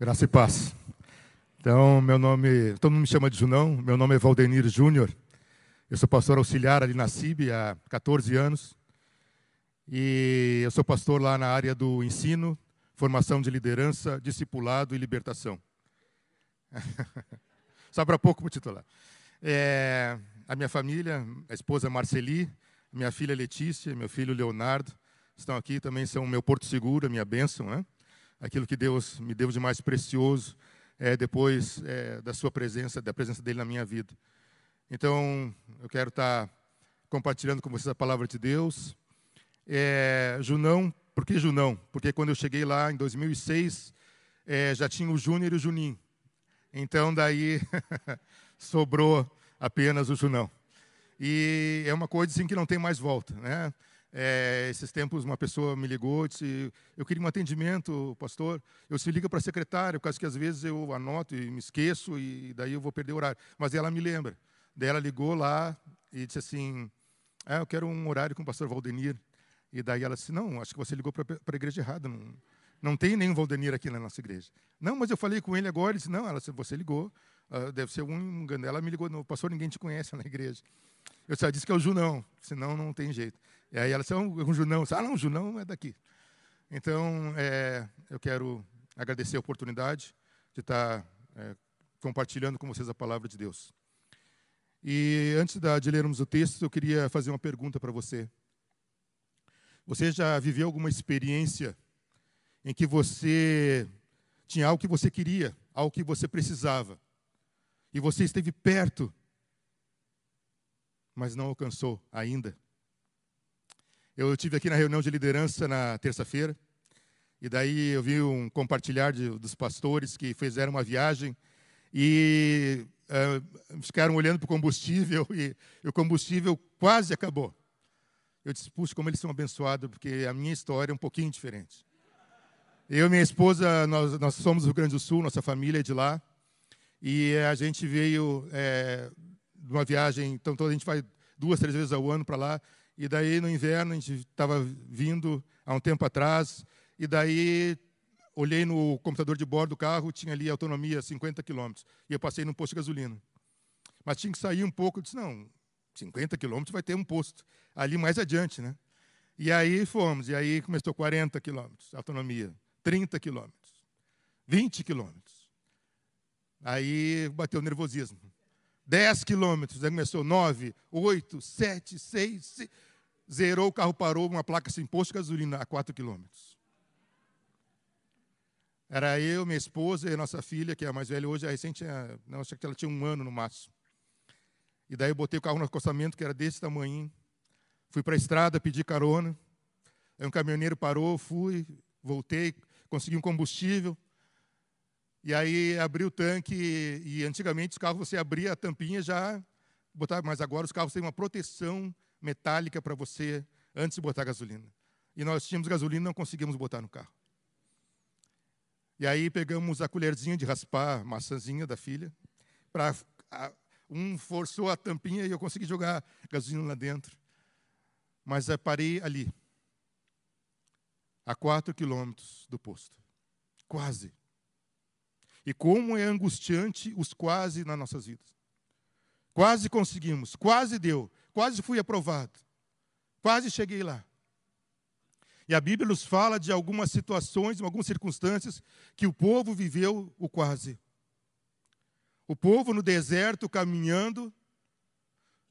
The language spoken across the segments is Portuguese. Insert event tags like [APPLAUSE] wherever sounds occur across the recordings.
Graça e paz. Então, meu nome, todo mundo me chama de Junão, meu nome é Valdenir Júnior. Eu sou pastor auxiliar ali na CIB há 14 anos. E eu sou pastor lá na área do ensino, formação de liderança, discipulado e libertação. [LAUGHS] Só para pouco para titular. É, a minha família, a esposa Marceli, minha filha Letícia, meu filho Leonardo, estão aqui também, são meu porto seguro, a minha bênção, né? Aquilo que Deus me deu de mais precioso é, depois é, da sua presença, da presença dele na minha vida. Então, eu quero estar compartilhando com vocês a palavra de Deus. É, Junão, por que Junão? Porque quando eu cheguei lá em 2006, é, já tinha o Júnior e o Juninho. Então, daí [LAUGHS] sobrou apenas o Junão. E é uma coisa assim que não tem mais volta, né? É, esses tempos uma pessoa me ligou e disse, eu queria um atendimento, pastor. Eu se liga para a secretária, por causa que às vezes eu anoto e me esqueço e daí eu vou perder o horário. Mas ela me lembra. Daí ela ligou lá e disse assim, ah, eu quero um horário com o pastor Valdenir. E daí ela disse, não, acho que você ligou para a igreja errada. Não, não tem nenhum Valdenir aqui na nossa igreja. Não, mas eu falei com ele agora. Ele disse, não, ela, você ligou. Uh, deve ser um engano. Ela me ligou, pastor, ninguém te conhece na igreja. Eu só disse que é o Junão, senão não tem jeito. E aí ela disse, é um, Junão. disse, ah, não, Junão é daqui. Então, é, eu quero agradecer a oportunidade de estar é, compartilhando com vocês a palavra de Deus. E antes de lermos o texto, eu queria fazer uma pergunta para você. Você já viveu alguma experiência em que você tinha algo que você queria, algo que você precisava, e você esteve perto, mas não alcançou ainda? Eu tive aqui na reunião de liderança na terça-feira, e daí eu vi um compartilhar de, dos pastores que fizeram uma viagem e uh, ficaram olhando para o combustível [LAUGHS] e, e, o combustível quase acabou. Eu disse, puxa, como eles são abençoados, porque a minha história é um pouquinho diferente. Eu e minha esposa, nós, nós somos do Rio Grande do Sul, nossa família é de lá, e a gente veio é, de uma viagem, então a gente vai duas, três vezes ao ano para lá, e daí no inverno a gente estava vindo há um tempo atrás, e daí olhei no computador de bordo do carro, tinha ali autonomia 50 quilômetros. E eu passei num posto de gasolina. Mas tinha que sair um pouco, eu disse, não, 50 quilômetros vai ter um posto. Ali mais adiante, né? E aí fomos, e aí começou 40 quilômetros, autonomia, 30 quilômetros, 20 quilômetros. Aí bateu o nervosismo. 10 quilômetros, aí começou 9, 8, 7, 6, 6 zerou, o carro parou, uma placa sem posto de gasolina a 4 quilômetros. Era eu, minha esposa e nossa filha, que é a mais velha hoje, a recente, não, acho que ela tinha um ano no máximo. E daí eu botei o carro no acostamento, que era desse tamanho. Fui para a estrada, pedi carona. Aí um caminhoneiro parou, fui, voltei, consegui um combustível. E aí abri o tanque, e, e antigamente os carros você abria a tampinha já botava, mas agora os carros têm uma proteção metálica para você antes de botar gasolina. E nós tínhamos gasolina e não conseguimos botar no carro. E aí pegamos a colherzinha de raspar maçãzinha da filha, para um forçou a tampinha e eu consegui jogar gasolina lá dentro. Mas eu parei ali, a quatro quilômetros do posto. Quase. E como é angustiante os quase nas nossas vidas. Quase conseguimos, quase deu, quase fui aprovado, quase cheguei lá. E a Bíblia nos fala de algumas situações, algumas circunstâncias que o povo viveu o quase. O povo no deserto caminhando,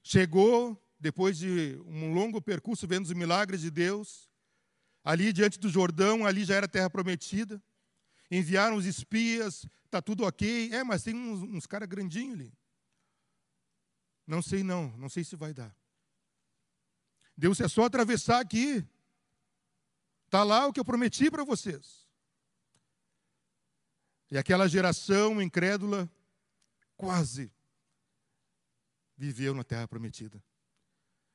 chegou, depois de um longo percurso, vendo os milagres de Deus, ali diante do Jordão, ali já era terra prometida. Enviaram os espias, está tudo ok. É, mas tem uns, uns caras grandinhos ali. Não sei não, não sei se vai dar. Deus é só atravessar aqui. Está lá o que eu prometi para vocês. E aquela geração incrédula quase viveu na terra prometida.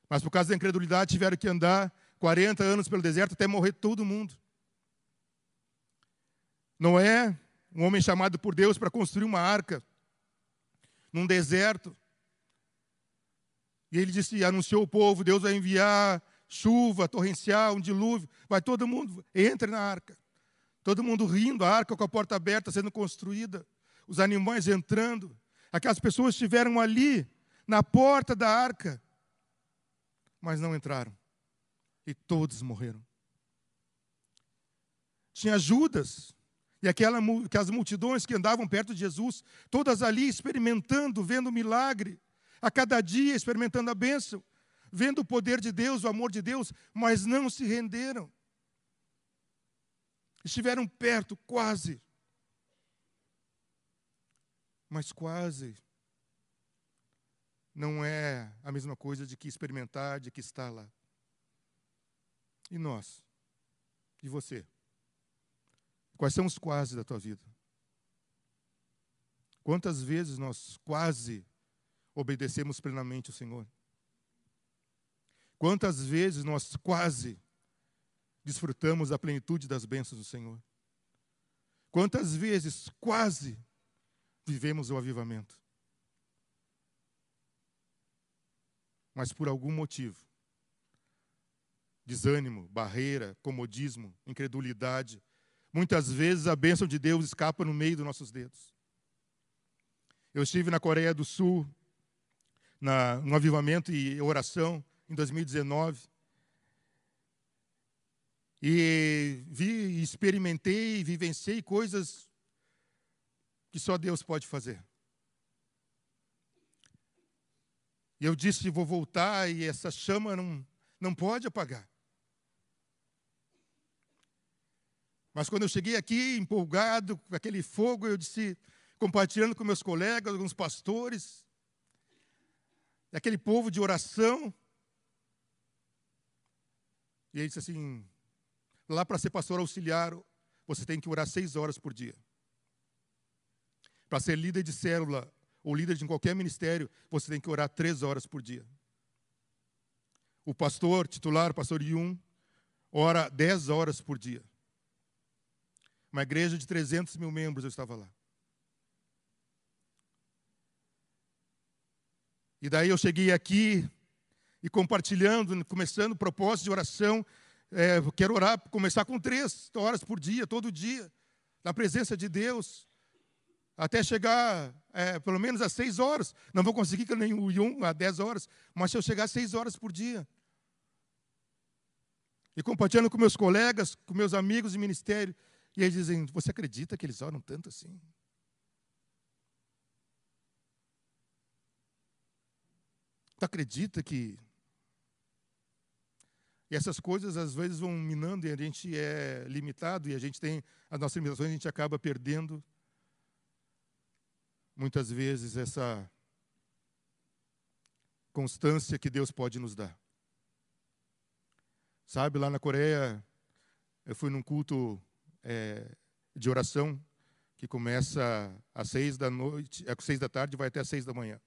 Mas por causa da incredulidade tiveram que andar 40 anos pelo deserto até morrer todo mundo. Noé, um homem chamado por Deus para construir uma arca num deserto. E ele disse, anunciou o povo, Deus vai enviar chuva torrencial, um dilúvio, vai todo mundo, entre na arca. Todo mundo rindo, a arca com a porta aberta sendo construída, os animais entrando. Aquelas pessoas estiveram ali, na porta da arca, mas não entraram. E todos morreram. Tinha Judas e aquela, aquelas multidões que andavam perto de Jesus, todas ali experimentando, vendo o milagre, a cada dia experimentando a bênção, vendo o poder de Deus, o amor de Deus, mas não se renderam. Estiveram perto, quase. Mas quase não é a mesma coisa de que experimentar, de que estar lá. E nós? E você? Quais são os quase da tua vida? Quantas vezes nós quase obedecemos plenamente o Senhor? Quantas vezes nós quase desfrutamos da plenitude das bênçãos do Senhor? Quantas vezes quase vivemos o avivamento? Mas por algum motivo, desânimo, barreira, comodismo, incredulidade, muitas vezes a bênção de Deus escapa no meio dos nossos dedos. Eu estive na Coreia do Sul, na, no avivamento e oração, em 2019. E vi, experimentei, vivenciei coisas que só Deus pode fazer. E eu disse: vou voltar, e essa chama não, não pode apagar. Mas quando eu cheguei aqui, empolgado, com aquele fogo, eu disse, compartilhando com meus colegas, alguns pastores, aquele povo de oração. E ele disse assim: lá para ser pastor auxiliar, você tem que orar seis horas por dia. Para ser líder de célula ou líder de qualquer ministério, você tem que orar três horas por dia. O pastor titular, pastor Yun, ora dez horas por dia. Uma igreja de 300 mil membros, eu estava lá. E daí eu cheguei aqui e compartilhando, começando o propósito de oração, é, quero orar, começar com três horas por dia, todo dia, na presença de Deus, até chegar é, pelo menos às seis horas. Não vou conseguir que nem o Yum a dez horas, mas se eu chegar às seis horas por dia. E compartilhando com meus colegas, com meus amigos de ministério, e eles dizem: Você acredita que eles oram tanto assim? Tu acredita que e essas coisas às vezes vão minando e a gente é limitado e a gente tem as nossas limitações, a gente acaba perdendo muitas vezes essa constância que Deus pode nos dar. Sabe, lá na Coreia, eu fui num culto é, de oração que começa às seis da noite, às seis da tarde vai até às seis da manhã.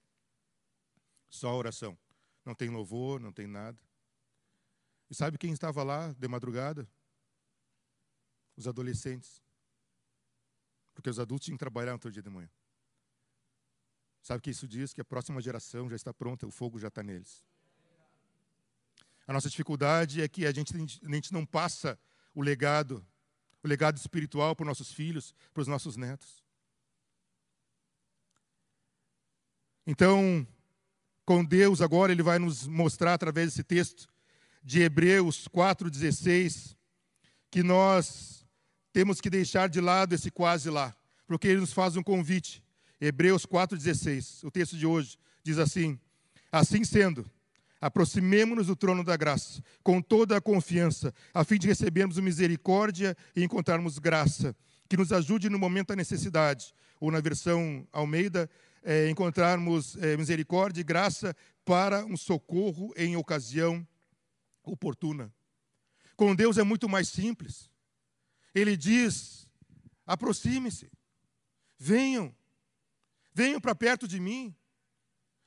Só oração. Não tem louvor, não tem nada. E sabe quem estava lá de madrugada? Os adolescentes. Porque os adultos tinham que trabalhar no outro dia de manhã. Sabe que isso diz? Que a próxima geração já está pronta, o fogo já está neles. A nossa dificuldade é que a gente, a gente não passa o legado, o legado espiritual para os nossos filhos, para os nossos netos. Então, com Deus agora, Ele vai nos mostrar através desse texto de Hebreus 4,16, que nós temos que deixar de lado esse quase lá, porque ele nos faz um convite. Hebreus 4,16, o texto de hoje, diz assim: Assim sendo, aproximemo-nos do trono da graça, com toda a confiança, a fim de recebermos misericórdia e encontrarmos graça, que nos ajude no momento da necessidade. Ou na versão Almeida, é, encontrarmos é, misericórdia e graça para um socorro em ocasião oportuna. Com Deus é muito mais simples. Ele diz: aproxime-se, venham, venham para perto de mim.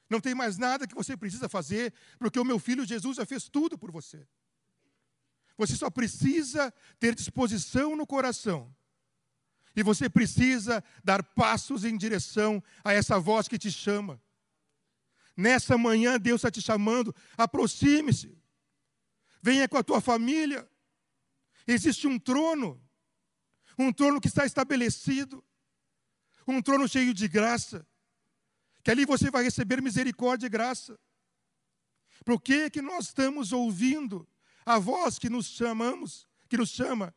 Não tem mais nada que você precisa fazer, porque o meu filho Jesus já fez tudo por você. Você só precisa ter disposição no coração. E você precisa dar passos em direção a essa voz que te chama. Nessa manhã, Deus está te chamando, aproxime-se venha com a tua família. Existe um trono, um trono que está estabelecido, um trono cheio de graça, que ali você vai receber misericórdia e graça. Por que que nós estamos ouvindo a voz que nos chamamos, que nos chama,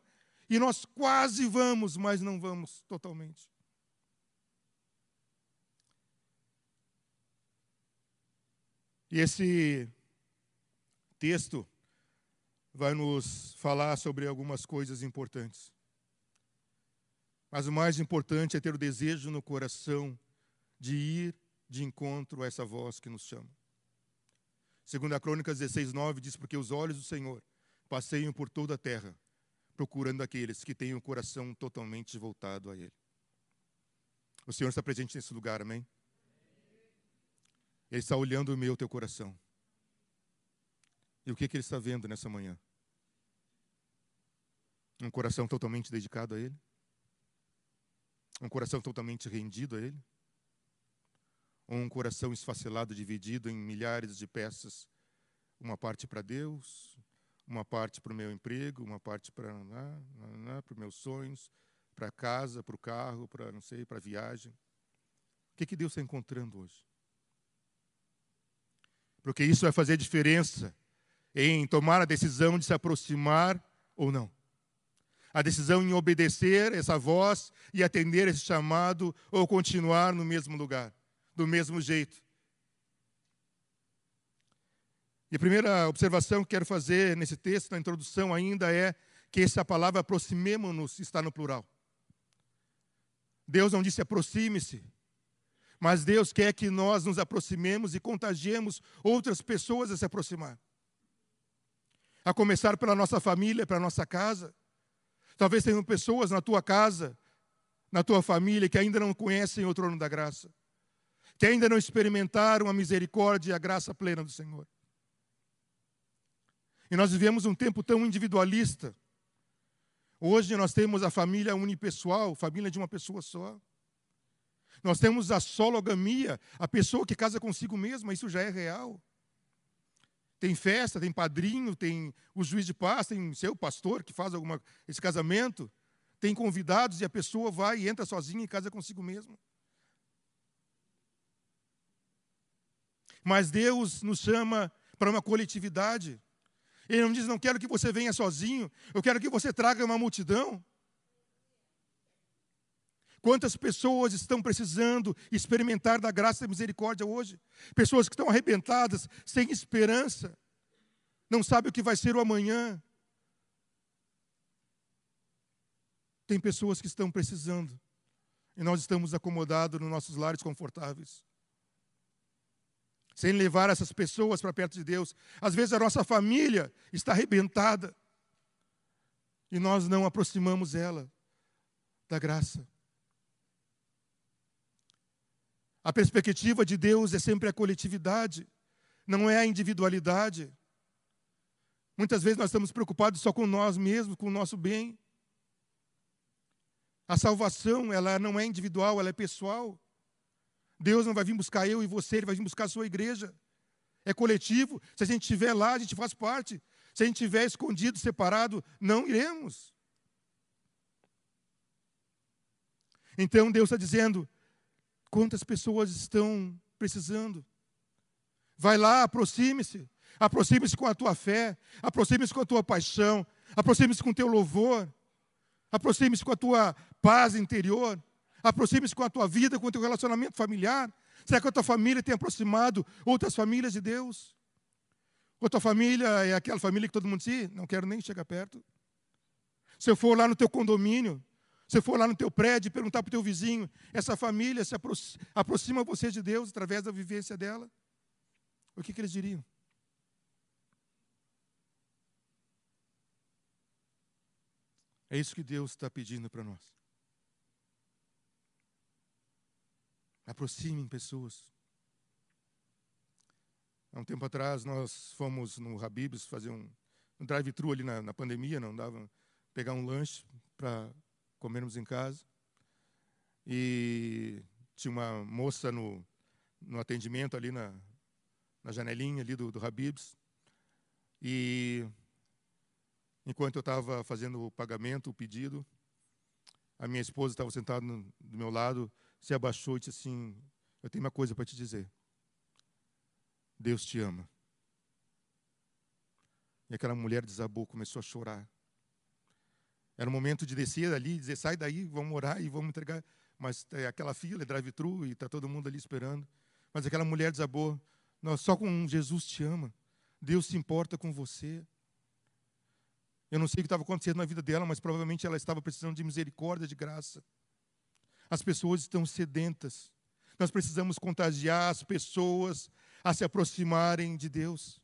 e nós quase vamos, mas não vamos totalmente? E esse texto vai nos falar sobre algumas coisas importantes. Mas o mais importante é ter o desejo no coração de ir de encontro a essa voz que nos chama. Segundo a Crônicas 16, 9, diz, porque os olhos do Senhor passeiam por toda a terra, procurando aqueles que têm o coração totalmente voltado a Ele. O Senhor está presente nesse lugar, amém? Ele está olhando o meu, teu coração. E o que, que Ele está vendo nessa manhã? Um coração totalmente dedicado a Ele? Um coração totalmente rendido a Ele? Ou um coração esfacelado, dividido em milhares de peças? Uma parte para Deus, uma parte para o meu emprego, uma parte para né, né, os meus sonhos, para casa, para o carro, para não sei, para a viagem. O que, que Deus está encontrando hoje? Porque isso vai fazer diferença em tomar a decisão de se aproximar ou não a decisão em obedecer essa voz e atender esse chamado ou continuar no mesmo lugar, do mesmo jeito. E a primeira observação que quero fazer nesse texto, na introdução ainda, é que essa palavra aproximemo-nos está no plural. Deus não disse aproxime-se, mas Deus quer que nós nos aproximemos e contagiemos outras pessoas a se aproximar. A começar pela nossa família, pela nossa casa. Talvez tenham pessoas na tua casa, na tua família, que ainda não conhecem o trono da graça, que ainda não experimentaram a misericórdia e a graça plena do Senhor. E nós vivemos um tempo tão individualista. Hoje nós temos a família unipessoal, família de uma pessoa só. Nós temos a sologamia, a pessoa que casa consigo mesma, isso já é real. Tem festa, tem padrinho, tem o juiz de paz, tem seu pastor que faz alguma, esse casamento. Tem convidados e a pessoa vai e entra sozinha em casa consigo mesma. Mas Deus nos chama para uma coletividade. Ele não diz, não quero que você venha sozinho, eu quero que você traga uma multidão. Quantas pessoas estão precisando experimentar da graça e da misericórdia hoje? Pessoas que estão arrebentadas, sem esperança, não sabem o que vai ser o amanhã. Tem pessoas que estão precisando, e nós estamos acomodados nos nossos lares confortáveis. Sem levar essas pessoas para perto de Deus. Às vezes a nossa família está arrebentada, e nós não aproximamos ela da graça. A perspectiva de Deus é sempre a coletividade, não é a individualidade. Muitas vezes nós estamos preocupados só com nós mesmos, com o nosso bem. A salvação, ela não é individual, ela é pessoal. Deus não vai vir buscar eu e você, Ele vai vir buscar a sua igreja. É coletivo. Se a gente estiver lá, a gente faz parte. Se a gente estiver escondido, separado, não iremos. Então Deus está dizendo: Quantas pessoas estão precisando? Vai lá, aproxime-se. Aproxime-se com a tua fé, aproxime-se com a tua paixão, aproxime-se com o teu louvor, aproxime-se com a tua paz interior, aproxime-se com a tua vida, com o teu relacionamento familiar. Será que a tua família tem aproximado outras famílias de Deus? Ou a tua família é aquela família que todo mundo diz, não quero nem chegar perto. Se eu for lá no teu condomínio, você for lá no teu prédio e perguntar para o teu vizinho, essa família se aproxima você de Deus através da vivência dela? O que, que eles diriam? É isso que Deus está pedindo para nós. Aproximem pessoas. Há um tempo atrás nós fomos no Habib's fazer um, um drive-thru ali na, na pandemia, não dava pegar um lanche para comermos em casa. E tinha uma moça no, no atendimento ali na, na janelinha ali do, do Habibs. E enquanto eu estava fazendo o pagamento, o pedido, a minha esposa estava sentada do meu lado, se abaixou e disse assim: Eu tenho uma coisa para te dizer. Deus te ama. E aquela mulher desabou, começou a chorar. Era o momento de descer ali, dizer: sai daí, vamos orar e vamos entregar. Mas é aquela fila, é drive-thru, e está todo mundo ali esperando. Mas aquela mulher desabou: Não, só com Jesus te ama. Deus se importa com você. Eu não sei o que estava acontecendo na vida dela, mas provavelmente ela estava precisando de misericórdia, de graça. As pessoas estão sedentas. Nós precisamos contagiar as pessoas a se aproximarem de Deus.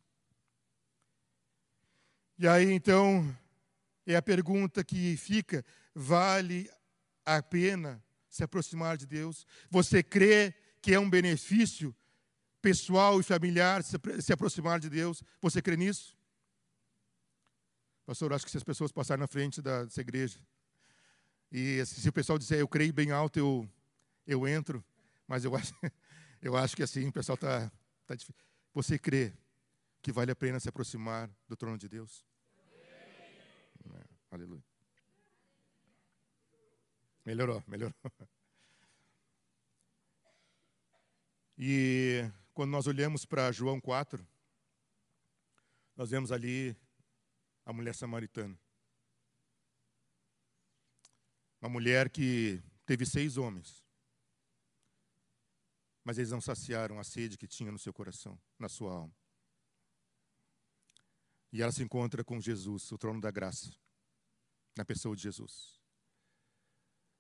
E aí então, é a pergunta que fica: vale a pena se aproximar de Deus? Você crê que é um benefício pessoal e familiar se aproximar de Deus? Você crê nisso? Pastor, acho que se as pessoas passarem na frente da, dessa igreja, e se o pessoal disser, eu creio bem alto, eu, eu entro, mas eu acho, [LAUGHS] eu acho que assim, o pessoal está tá difícil. Você crê que vale a pena se aproximar do trono de Deus? É, aleluia. Melhorou, melhorou. [LAUGHS] E quando nós olhamos para João 4, nós vemos ali a mulher samaritana. Uma mulher que teve seis homens, mas eles não saciaram a sede que tinha no seu coração, na sua alma. E ela se encontra com Jesus, o trono da graça, na pessoa de Jesus.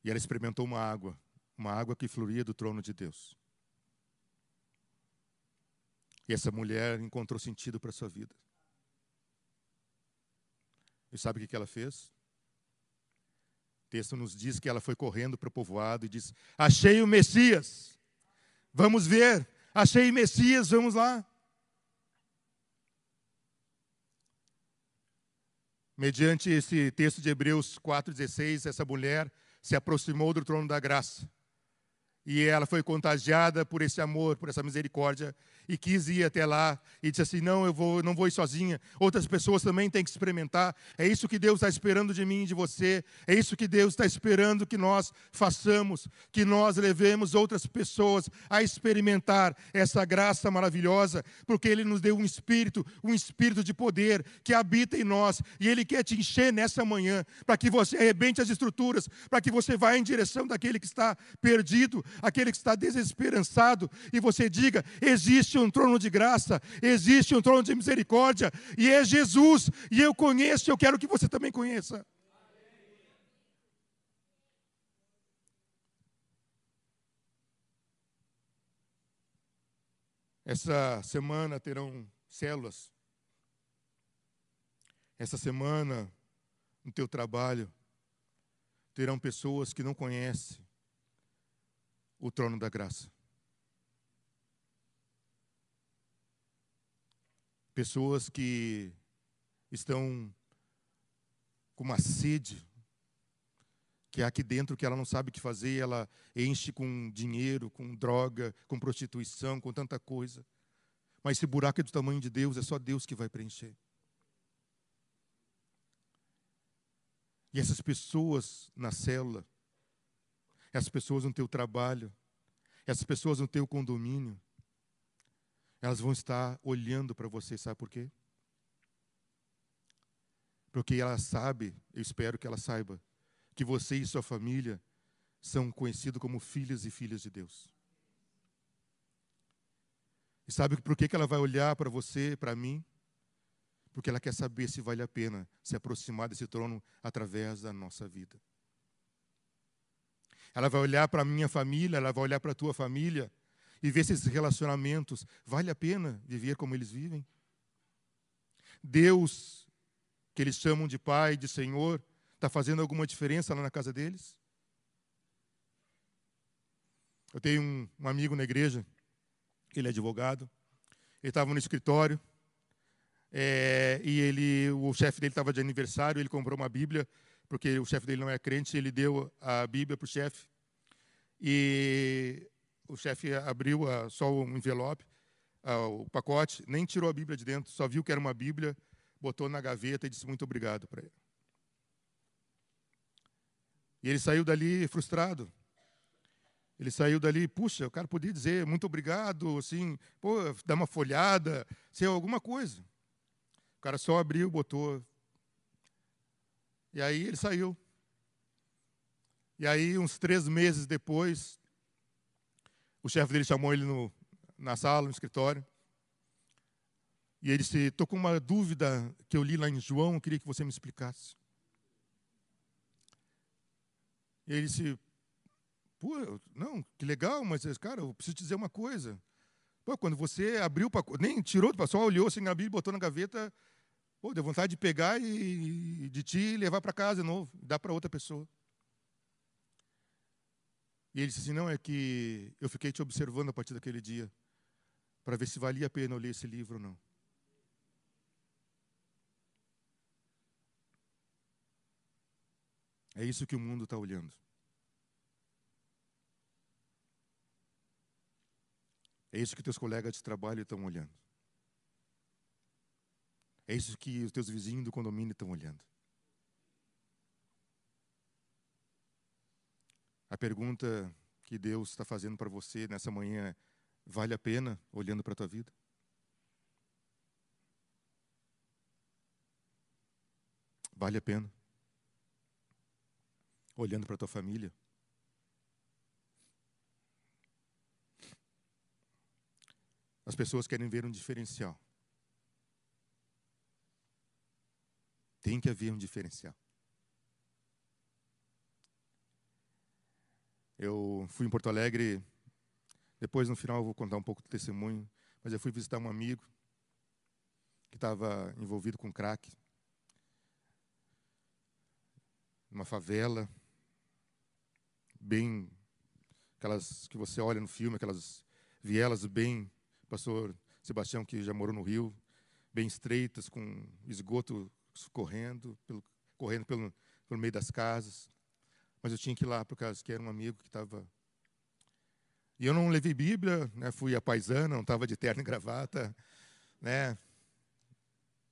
E ela experimentou uma água, uma água que fluía do trono de Deus. E essa mulher encontrou sentido para a sua vida. E sabe o que ela fez? O texto nos diz que ela foi correndo para o povoado e disse: Achei o Messias. Vamos ver. Achei o Messias, vamos lá. Mediante esse texto de Hebreus 4,16, essa mulher se aproximou do trono da graça. E ela foi contagiada por esse amor, por essa misericórdia, e quis ir até lá e disse assim: Não, eu vou, não vou ir sozinha. Outras pessoas também têm que experimentar. É isso que Deus está esperando de mim e de você. É isso que Deus está esperando que nós façamos, que nós levemos outras pessoas a experimentar essa graça maravilhosa, porque Ele nos deu um espírito, um espírito de poder que habita em nós e Ele quer te encher nessa manhã, para que você arrebente as estruturas, para que você vá em direção daquele que está perdido, aquele que está desesperançado, e você diga: existe um trono de graça, existe um trono de misericórdia, e é Jesus, e eu conheço, e eu quero que você também conheça. Essa semana terão células. Essa semana, no teu trabalho, terão pessoas que não conhecem o trono da graça. Pessoas que estão com uma sede que é aqui dentro que ela não sabe o que fazer, ela enche com dinheiro, com droga, com prostituição, com tanta coisa. Mas esse buraco é do tamanho de Deus, é só Deus que vai preencher. E essas pessoas na célula, essas pessoas no teu trabalho, essas pessoas no teu condomínio, elas vão estar olhando para você, sabe por quê? Porque ela sabe, eu espero que ela saiba, que você e sua família são conhecidos como filhos e filhas de Deus. E sabe por que ela vai olhar para você, para mim? Porque ela quer saber se vale a pena se aproximar desse trono através da nossa vida. Ela vai olhar para a minha família, ela vai olhar para a tua família, e ver se esses relacionamentos vale a pena viver como eles vivem. Deus, que eles chamam de Pai, de Senhor, está fazendo alguma diferença lá na casa deles? Eu tenho um, um amigo na igreja, ele é advogado, ele estava no escritório, é, e ele, o chefe dele estava de aniversário, ele comprou uma Bíblia, porque o chefe dele não é crente, ele deu a Bíblia para o chefe. E o chefe abriu a, só um envelope, a, o pacote, nem tirou a Bíblia de dentro, só viu que era uma Bíblia, botou na gaveta e disse muito obrigado para ele. E ele saiu dali frustrado. Ele saiu dali, puxa, o cara podia dizer muito obrigado, assim, pô, dar uma folhada, sei alguma coisa. O cara só abriu, botou. E aí ele saiu. E aí, uns três meses depois, o chefe dele chamou ele no, na sala, no escritório. E ele disse: Estou com uma dúvida que eu li lá em João, queria que você me explicasse. E ele disse: Pô, não, que legal, mas, cara, eu preciso te dizer uma coisa. Pô, quando você abriu o pacote, nem tirou, só olhou assim na Bíblia, botou na gaveta, pô, deu vontade de pegar e de ti levar para casa de novo, dar para outra pessoa. E ele disse assim: Não, é que eu fiquei te observando a partir daquele dia, para ver se valia a pena eu ler esse livro ou não. É isso que o mundo está olhando. É isso que teus colegas de trabalho estão olhando. É isso que os teus vizinhos do condomínio estão olhando. A pergunta que Deus está fazendo para você nessa manhã é: vale a pena olhando para a tua vida? Vale a pena? Olhando para a tua família? As pessoas querem ver um diferencial. Tem que haver um diferencial. Eu fui em Porto Alegre, depois no final eu vou contar um pouco do testemunho, mas eu fui visitar um amigo que estava envolvido com crack, numa favela, bem, aquelas que você olha no filme, aquelas vielas bem, pastor Sebastião que já morou no Rio, bem estreitas, com esgoto correndo, pelo, correndo pelo, pelo meio das casas. Mas eu tinha que ir lá por causa que era um amigo que estava. E eu não levei Bíblia, né? fui a paisana, não estava de terno e gravata, né?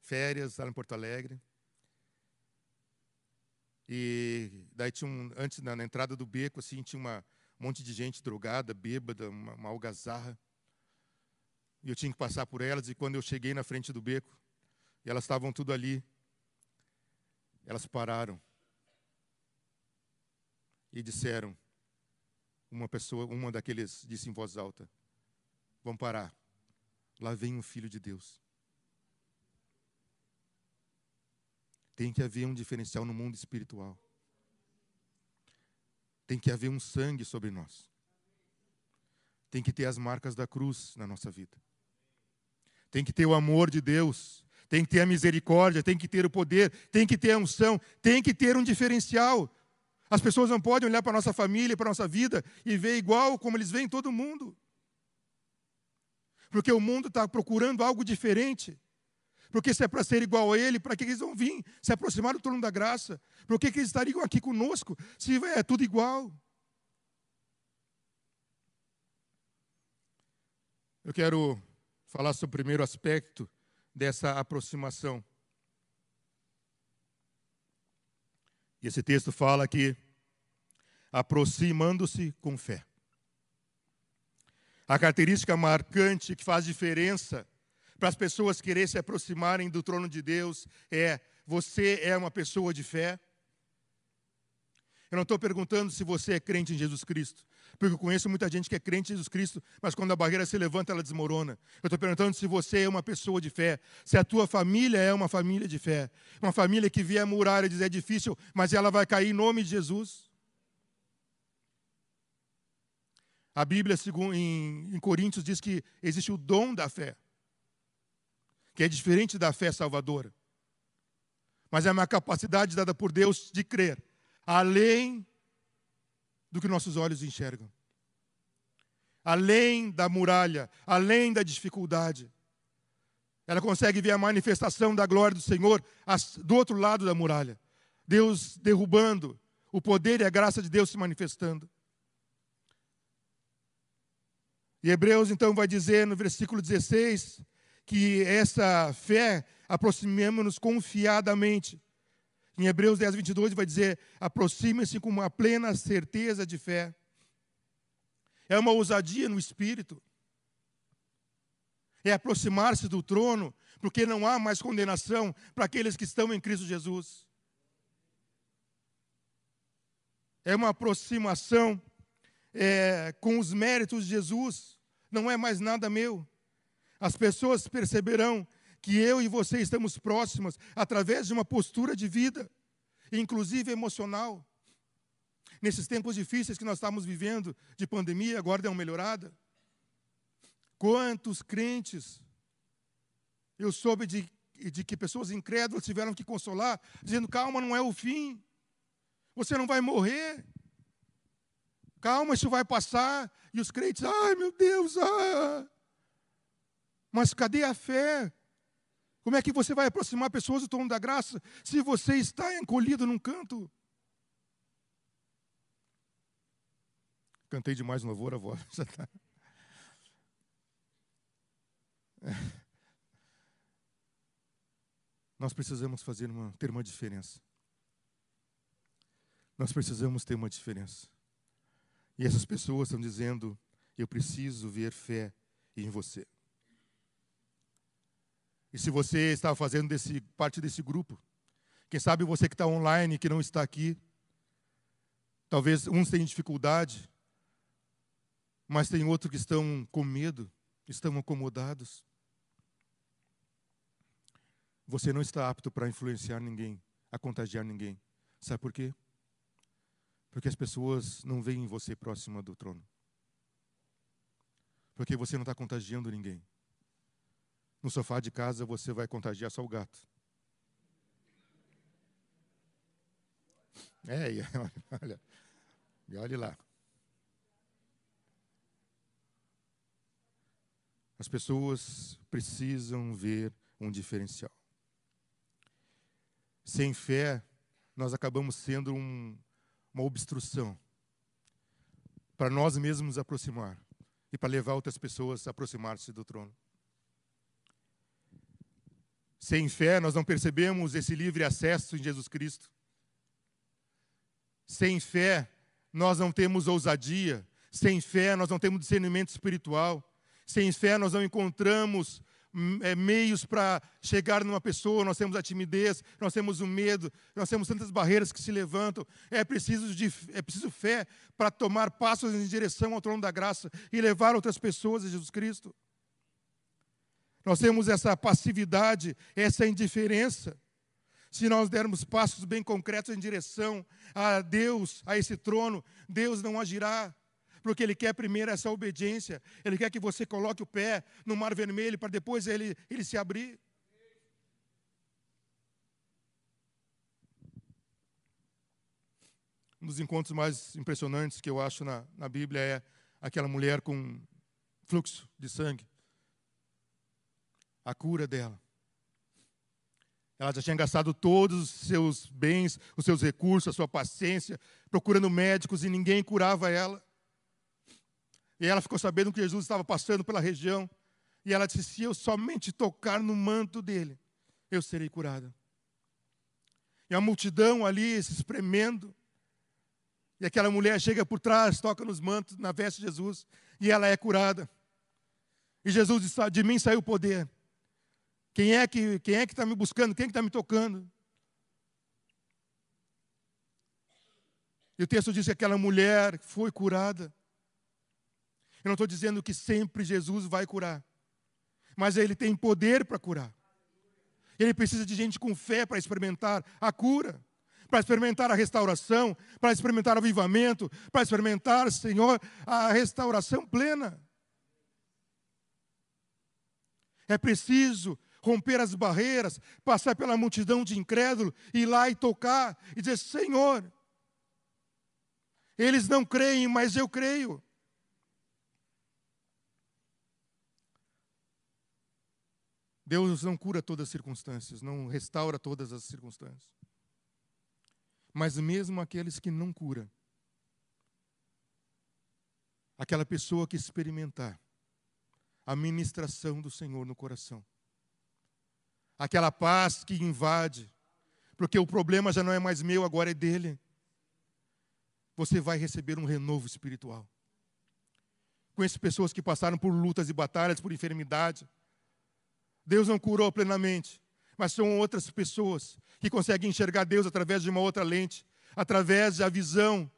Férias lá em Porto Alegre. E daí tinha um, antes na, na entrada do beco assim tinha uma, um monte de gente drogada, bêbada, uma, uma algazarra. E eu tinha que passar por elas e quando eu cheguei na frente do beco, elas estavam tudo ali, elas pararam e disseram, uma pessoa, uma daqueles disse em voz alta: Vamos parar. Lá vem um filho de Deus. Tem que haver um diferencial no mundo espiritual. Tem que haver um sangue sobre nós. Tem que ter as marcas da cruz na nossa vida. Tem que ter o amor de Deus. Tem que ter a misericórdia. Tem que ter o poder. Tem que ter a unção. Tem que ter um diferencial. As pessoas não podem olhar para a nossa família, para a nossa vida e ver igual como eles veem todo mundo. Porque o mundo está procurando algo diferente. Porque se é para ser igual a ele, para que eles vão vir se aproximar do trono da graça? Por que, que eles estariam aqui conosco se é tudo igual? Eu quero falar sobre o primeiro aspecto dessa aproximação. E esse texto fala que aproximando-se com fé. A característica marcante que faz diferença para as pessoas querer se aproximarem do trono de Deus é: você é uma pessoa de fé? Eu não estou perguntando se você é crente em Jesus Cristo, porque eu conheço muita gente que é crente em Jesus Cristo, mas quando a barreira se levanta, ela desmorona. Eu estou perguntando se você é uma pessoa de fé, se a tua família é uma família de fé, uma família que a muralha e diz é difícil, mas ela vai cair em nome de Jesus. A Bíblia, em Coríntios, diz que existe o dom da fé, que é diferente da fé salvadora, mas é uma capacidade dada por Deus de crer além do que nossos olhos enxergam. Além da muralha, além da dificuldade. Ela consegue ver a manifestação da glória do Senhor do outro lado da muralha. Deus derrubando, o poder e a graça de Deus se manifestando. E Hebreus então vai dizer no versículo 16 que essa fé aproximemos-nos confiadamente Em Hebreus 10, 22 vai dizer: aproxime-se com uma plena certeza de fé. É uma ousadia no espírito. É aproximar-se do trono, porque não há mais condenação para aqueles que estão em Cristo Jesus. É uma aproximação é, com os méritos de Jesus, não é mais nada meu. As pessoas perceberão que eu e você estamos próximas através de uma postura de vida, inclusive emocional. Nesses tempos difíceis que nós estamos vivendo, de pandemia, agora deu uma melhorada. Quantos crentes eu soube de, de que pessoas incrédulas tiveram que consolar, dizendo: calma, não é o fim, você não vai morrer, calma, isso vai passar. E os crentes, ai meu Deus, ah. mas cadê a fé? Como é que você vai aproximar pessoas do trono da graça se você está encolhido num canto? Cantei demais no louvor, a voz já [LAUGHS] está. Nós precisamos fazer uma, ter uma diferença. Nós precisamos ter uma diferença. E essas pessoas estão dizendo: eu preciso ver fé em você. E se você está fazendo desse, parte desse grupo, quem sabe você que está online, que não está aqui, talvez uns tenham dificuldade, mas tem outros que estão com medo, estão acomodados. Você não está apto para influenciar ninguém, a contagiar ninguém. Sabe por quê? Porque as pessoas não veem você próxima do trono. Porque você não está contagiando ninguém. No sofá de casa você vai contagiar só o gato. É, [LAUGHS] olha, olhe lá. As pessoas precisam ver um diferencial. Sem fé, nós acabamos sendo um, uma obstrução para nós mesmos aproximar e para levar outras pessoas a aproximar-se do trono. Sem fé, nós não percebemos esse livre acesso em Jesus Cristo. Sem fé, nós não temos ousadia. Sem fé, nós não temos discernimento espiritual. Sem fé, nós não encontramos é, meios para chegar numa pessoa. Nós temos a timidez, nós temos o medo, nós temos tantas barreiras que se levantam. É preciso, de, é preciso fé para tomar passos em direção ao trono da graça e levar outras pessoas a Jesus Cristo. Nós temos essa passividade, essa indiferença. Se nós dermos passos bem concretos em direção a Deus, a esse trono, Deus não agirá, porque Ele quer primeiro essa obediência, Ele quer que você coloque o pé no mar vermelho para depois ele, ele se abrir. Um dos encontros mais impressionantes que eu acho na, na Bíblia é aquela mulher com fluxo de sangue a cura dela. Ela já tinha gastado todos os seus bens, os seus recursos, a sua paciência, procurando médicos e ninguém curava ela. E ela ficou sabendo que Jesus estava passando pela região. E ela disse: Se eu somente tocar no manto dele, eu serei curada. E a multidão ali se espremendo. E aquela mulher chega por trás, toca nos mantos, na veste de Jesus, e ela é curada. E Jesus diz: De mim saiu o poder. Quem é que quem é que está me buscando? Quem é que está me tocando? E o texto diz que aquela mulher foi curada. Eu não estou dizendo que sempre Jesus vai curar, mas ele tem poder para curar. Ele precisa de gente com fé para experimentar a cura, para experimentar a restauração, para experimentar o avivamento, para experimentar, Senhor, a restauração plena. É preciso romper as barreiras, passar pela multidão de incrédulos, ir lá e tocar e dizer: Senhor, eles não creem, mas eu creio. Deus não cura todas as circunstâncias, não restaura todas as circunstâncias. Mas mesmo aqueles que não cura, aquela pessoa que experimentar a ministração do Senhor no coração, aquela paz que invade, porque o problema já não é mais meu, agora é dele. Você vai receber um renovo espiritual. Conheço pessoas que passaram por lutas e batalhas, por enfermidade. Deus não curou plenamente, mas são outras pessoas que conseguem enxergar Deus através de uma outra lente, através da visão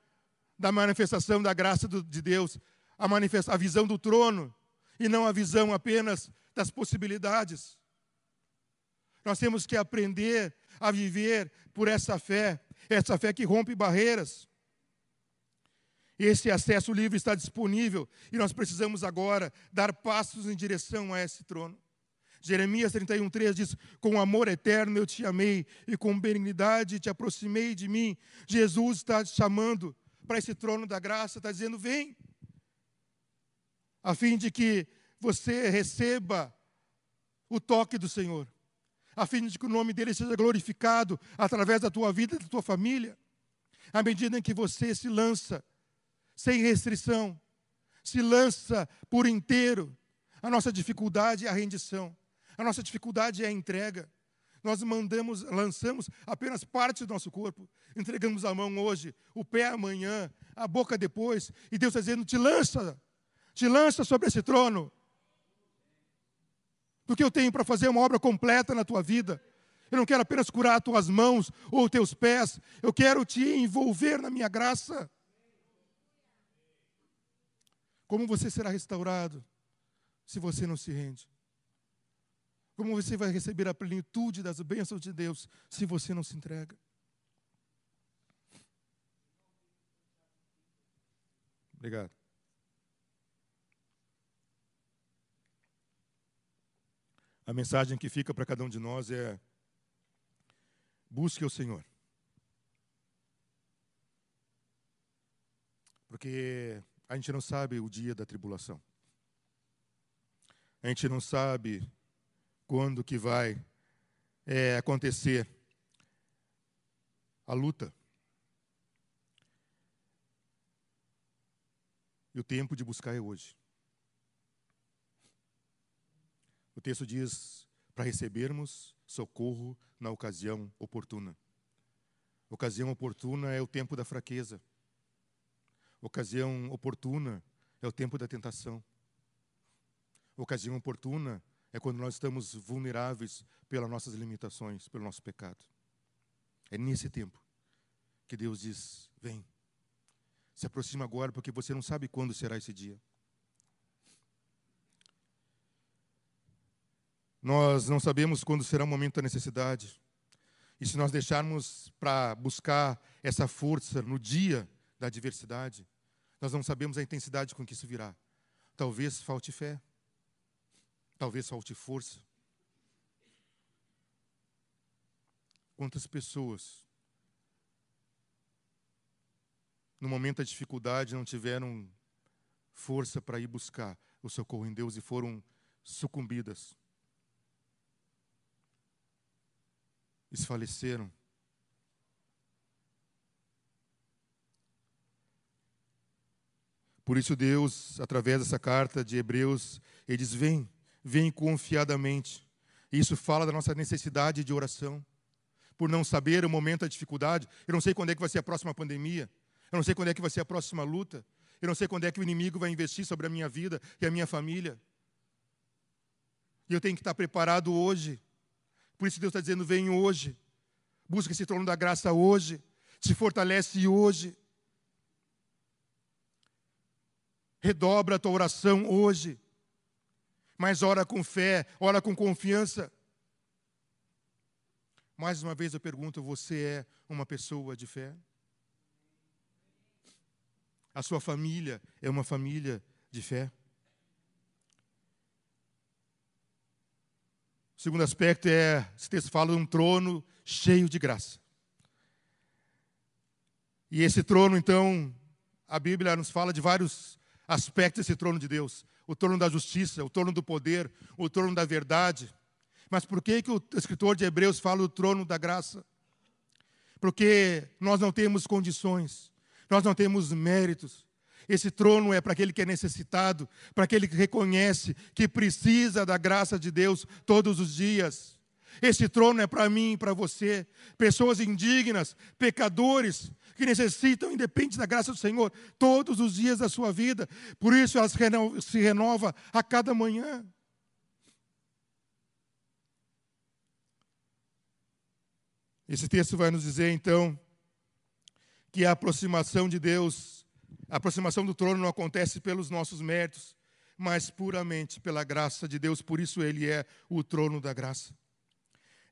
da manifestação da graça de Deus, a, a visão do trono, e não a visão apenas das possibilidades. Nós temos que aprender a viver por essa fé, essa fé que rompe barreiras. Esse acesso livre está disponível e nós precisamos agora dar passos em direção a esse trono. Jeremias 31,3 diz: Com amor eterno eu te amei e com benignidade te aproximei de mim. Jesus está te chamando para esse trono da graça, está dizendo: Vem, a fim de que você receba o toque do Senhor, a fim de que o nome dele seja glorificado através da tua vida e da tua família, à medida em que você se lança sem restrição, se lança por inteiro. A nossa dificuldade é a rendição, a nossa dificuldade é a entrega. Nós mandamos, lançamos apenas parte do nosso corpo, entregamos a mão hoje, o pé amanhã, a boca depois, e Deus está dizendo: te lança, te lança sobre esse trono, porque eu tenho para fazer uma obra completa na tua vida. Eu não quero apenas curar as tuas mãos ou teus pés, eu quero te envolver na minha graça. Como você será restaurado se você não se rende? Como você vai receber a plenitude das bênçãos de Deus se você não se entrega? Obrigado. A mensagem que fica para cada um de nós é: busque o Senhor. Porque a gente não sabe o dia da tribulação. A gente não sabe quando que vai é, acontecer a luta. E o tempo de buscar é hoje. O texto diz para recebermos socorro na ocasião oportuna. Ocasião oportuna é o tempo da fraqueza. Ocasião oportuna é o tempo da tentação. Ocasião oportuna é quando nós estamos vulneráveis pelas nossas limitações, pelo nosso pecado. É nesse tempo que Deus diz: vem, se aproxima agora, porque você não sabe quando será esse dia. Nós não sabemos quando será o momento da necessidade. E se nós deixarmos para buscar essa força no dia da adversidade, nós não sabemos a intensidade com que isso virá. Talvez falte fé. Talvez falte força. Quantas pessoas, no momento da dificuldade, não tiveram força para ir buscar o socorro em Deus e foram sucumbidas desfaleceram. Por isso, Deus, através dessa carta de Hebreus, ele diz: Vem, vem confiadamente. Isso fala da nossa necessidade de oração. Por não saber o momento da dificuldade, eu não sei quando é que vai ser a próxima pandemia, eu não sei quando é que vai ser a próxima luta, eu não sei quando é que o inimigo vai investir sobre a minha vida e a minha família. E eu tenho que estar preparado hoje por isso Deus está dizendo: vem hoje. Busca esse trono da graça hoje. Se fortalece hoje. Redobra a tua oração hoje. Mas ora com fé, ora com confiança. Mais uma vez eu pergunto: você é uma pessoa de fé? A sua família é uma família de fé? O segundo aspecto é, esse texto fala de um trono cheio de graça. E esse trono, então, a Bíblia nos fala de vários aspectos desse trono de Deus. O trono da justiça, o trono do poder, o trono da verdade. Mas por que, que o escritor de Hebreus fala do trono da graça? Porque nós não temos condições, nós não temos méritos, esse trono é para aquele que é necessitado, para aquele que reconhece que precisa da graça de Deus todos os dias. Esse trono é para mim e para você, pessoas indignas, pecadores, que necessitam, independente da graça do Senhor, todos os dias da sua vida. Por isso ela se renova a cada manhã. Esse texto vai nos dizer, então, que a aproximação de Deus, a aproximação do trono não acontece pelos nossos méritos, mas puramente pela graça de Deus, por isso ele é o trono da graça.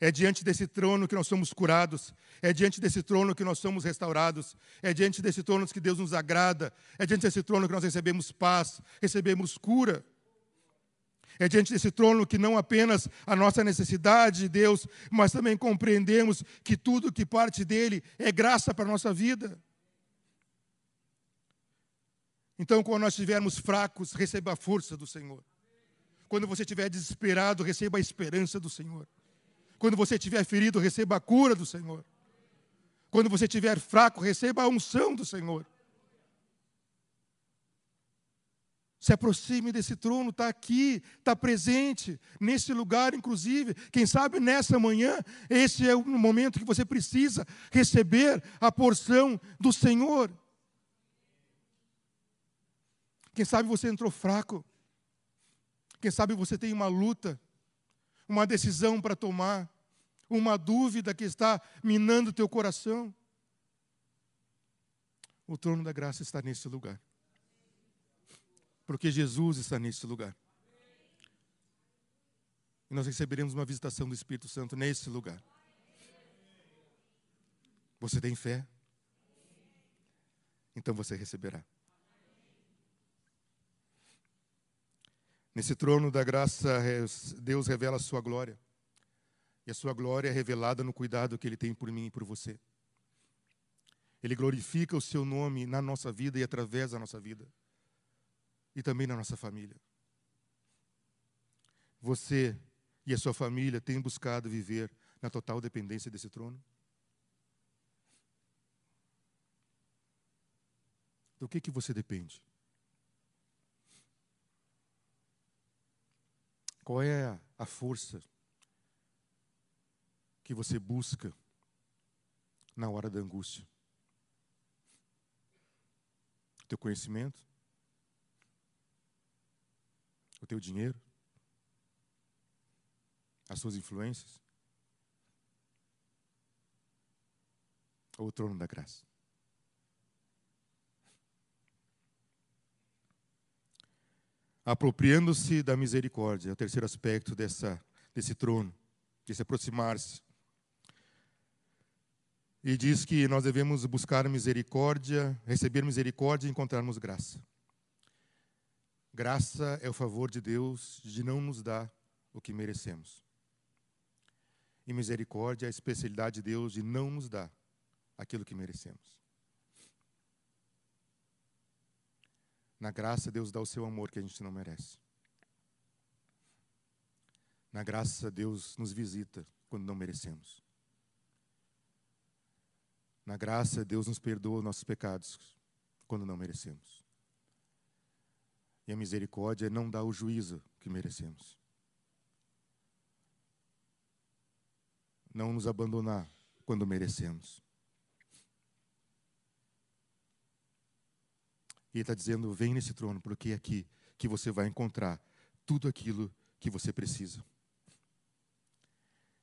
É diante desse trono que nós somos curados, é diante desse trono que nós somos restaurados, é diante desse trono que Deus nos agrada, é diante desse trono que nós recebemos paz, recebemos cura. É diante desse trono que não apenas a nossa necessidade de Deus, mas também compreendemos que tudo que parte dele é graça para a nossa vida. Então, quando nós estivermos fracos, receba a força do Senhor. Quando você estiver desesperado, receba a esperança do Senhor. Quando você estiver ferido, receba a cura do Senhor. Quando você estiver fraco, receba a unção do Senhor. Se aproxime desse trono, está aqui, está presente, nesse lugar, inclusive. Quem sabe nessa manhã, esse é o momento que você precisa receber a porção do Senhor. Quem sabe você entrou fraco. Quem sabe você tem uma luta, uma decisão para tomar, uma dúvida que está minando teu coração. O trono da graça está nesse lugar porque Jesus está nesse lugar. E nós receberemos uma visitação do Espírito Santo nesse lugar. Você tem fé? Então você receberá. Nesse trono da graça, Deus revela a sua glória. E a sua glória é revelada no cuidado que Ele tem por mim e por você. Ele glorifica o seu nome na nossa vida e através da nossa vida e também na nossa família. Você e a sua família têm buscado viver na total dependência desse trono? Do que que você depende? Qual é a força que você busca na hora da angústia? Teu conhecimento? o teu dinheiro, as suas influências, ou o trono da graça. Apropriando-se da misericórdia, é o terceiro aspecto dessa, desse trono, de se aproximar-se. E diz que nós devemos buscar misericórdia, receber misericórdia e encontrarmos graça. Graça é o favor de Deus de não nos dar o que merecemos. E misericórdia é a especialidade de Deus de não nos dar aquilo que merecemos. Na graça, Deus dá o seu amor que a gente não merece. Na graça, Deus nos visita quando não merecemos. Na graça, Deus nos perdoa nossos pecados quando não merecemos. E a misericórdia não dá o juízo que merecemos. Não nos abandonar quando merecemos. E ele está dizendo: vem nesse trono, porque é aqui que você vai encontrar tudo aquilo que você precisa.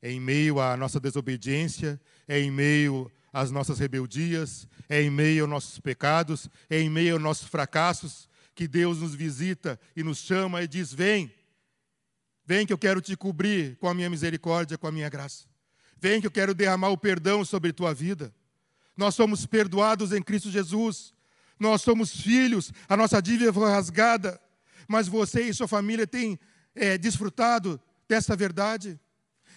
É em meio à nossa desobediência, é em meio às nossas rebeldias, é em meio aos nossos pecados, é em meio aos nossos fracassos, que Deus nos visita e nos chama e diz: Vem, vem que eu quero te cobrir com a minha misericórdia, com a minha graça. Vem que eu quero derramar o perdão sobre tua vida. Nós somos perdoados em Cristo Jesus. Nós somos filhos, a nossa dívida foi rasgada. Mas você e sua família têm é, desfrutado dessa verdade?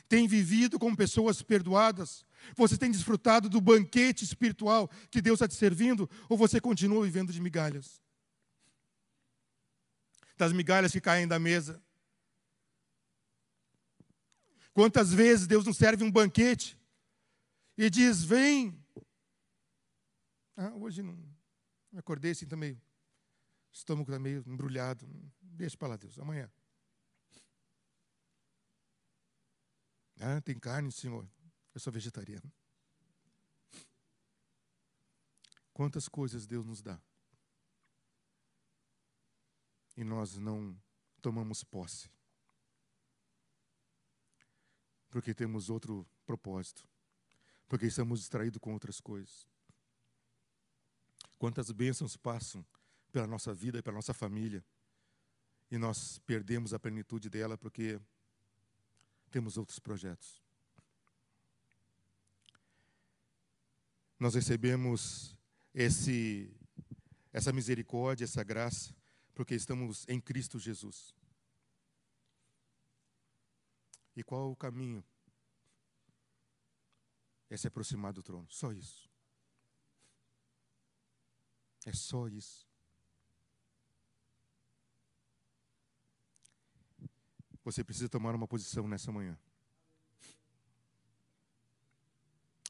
Têm vivido como pessoas perdoadas? Você tem desfrutado do banquete espiritual que Deus está te servindo? Ou você continua vivendo de migalhas? das migalhas que caem da mesa. Quantas vezes Deus nos serve um banquete e diz: Vem. Ah, hoje não. Acordei assim também. O estômago está meio embrulhado. Deixa para lá, Deus, amanhã. Ah, tem carne, Senhor. Eu sou vegetariano. Quantas coisas Deus nos dá. E nós não tomamos posse. Porque temos outro propósito. Porque estamos distraídos com outras coisas. Quantas bênçãos passam pela nossa vida e pela nossa família. E nós perdemos a plenitude dela porque temos outros projetos. Nós recebemos esse, essa misericórdia, essa graça, porque estamos em Cristo Jesus. E qual o caminho? É se aproximar do trono, só isso. É só isso. Você precisa tomar uma posição nessa manhã.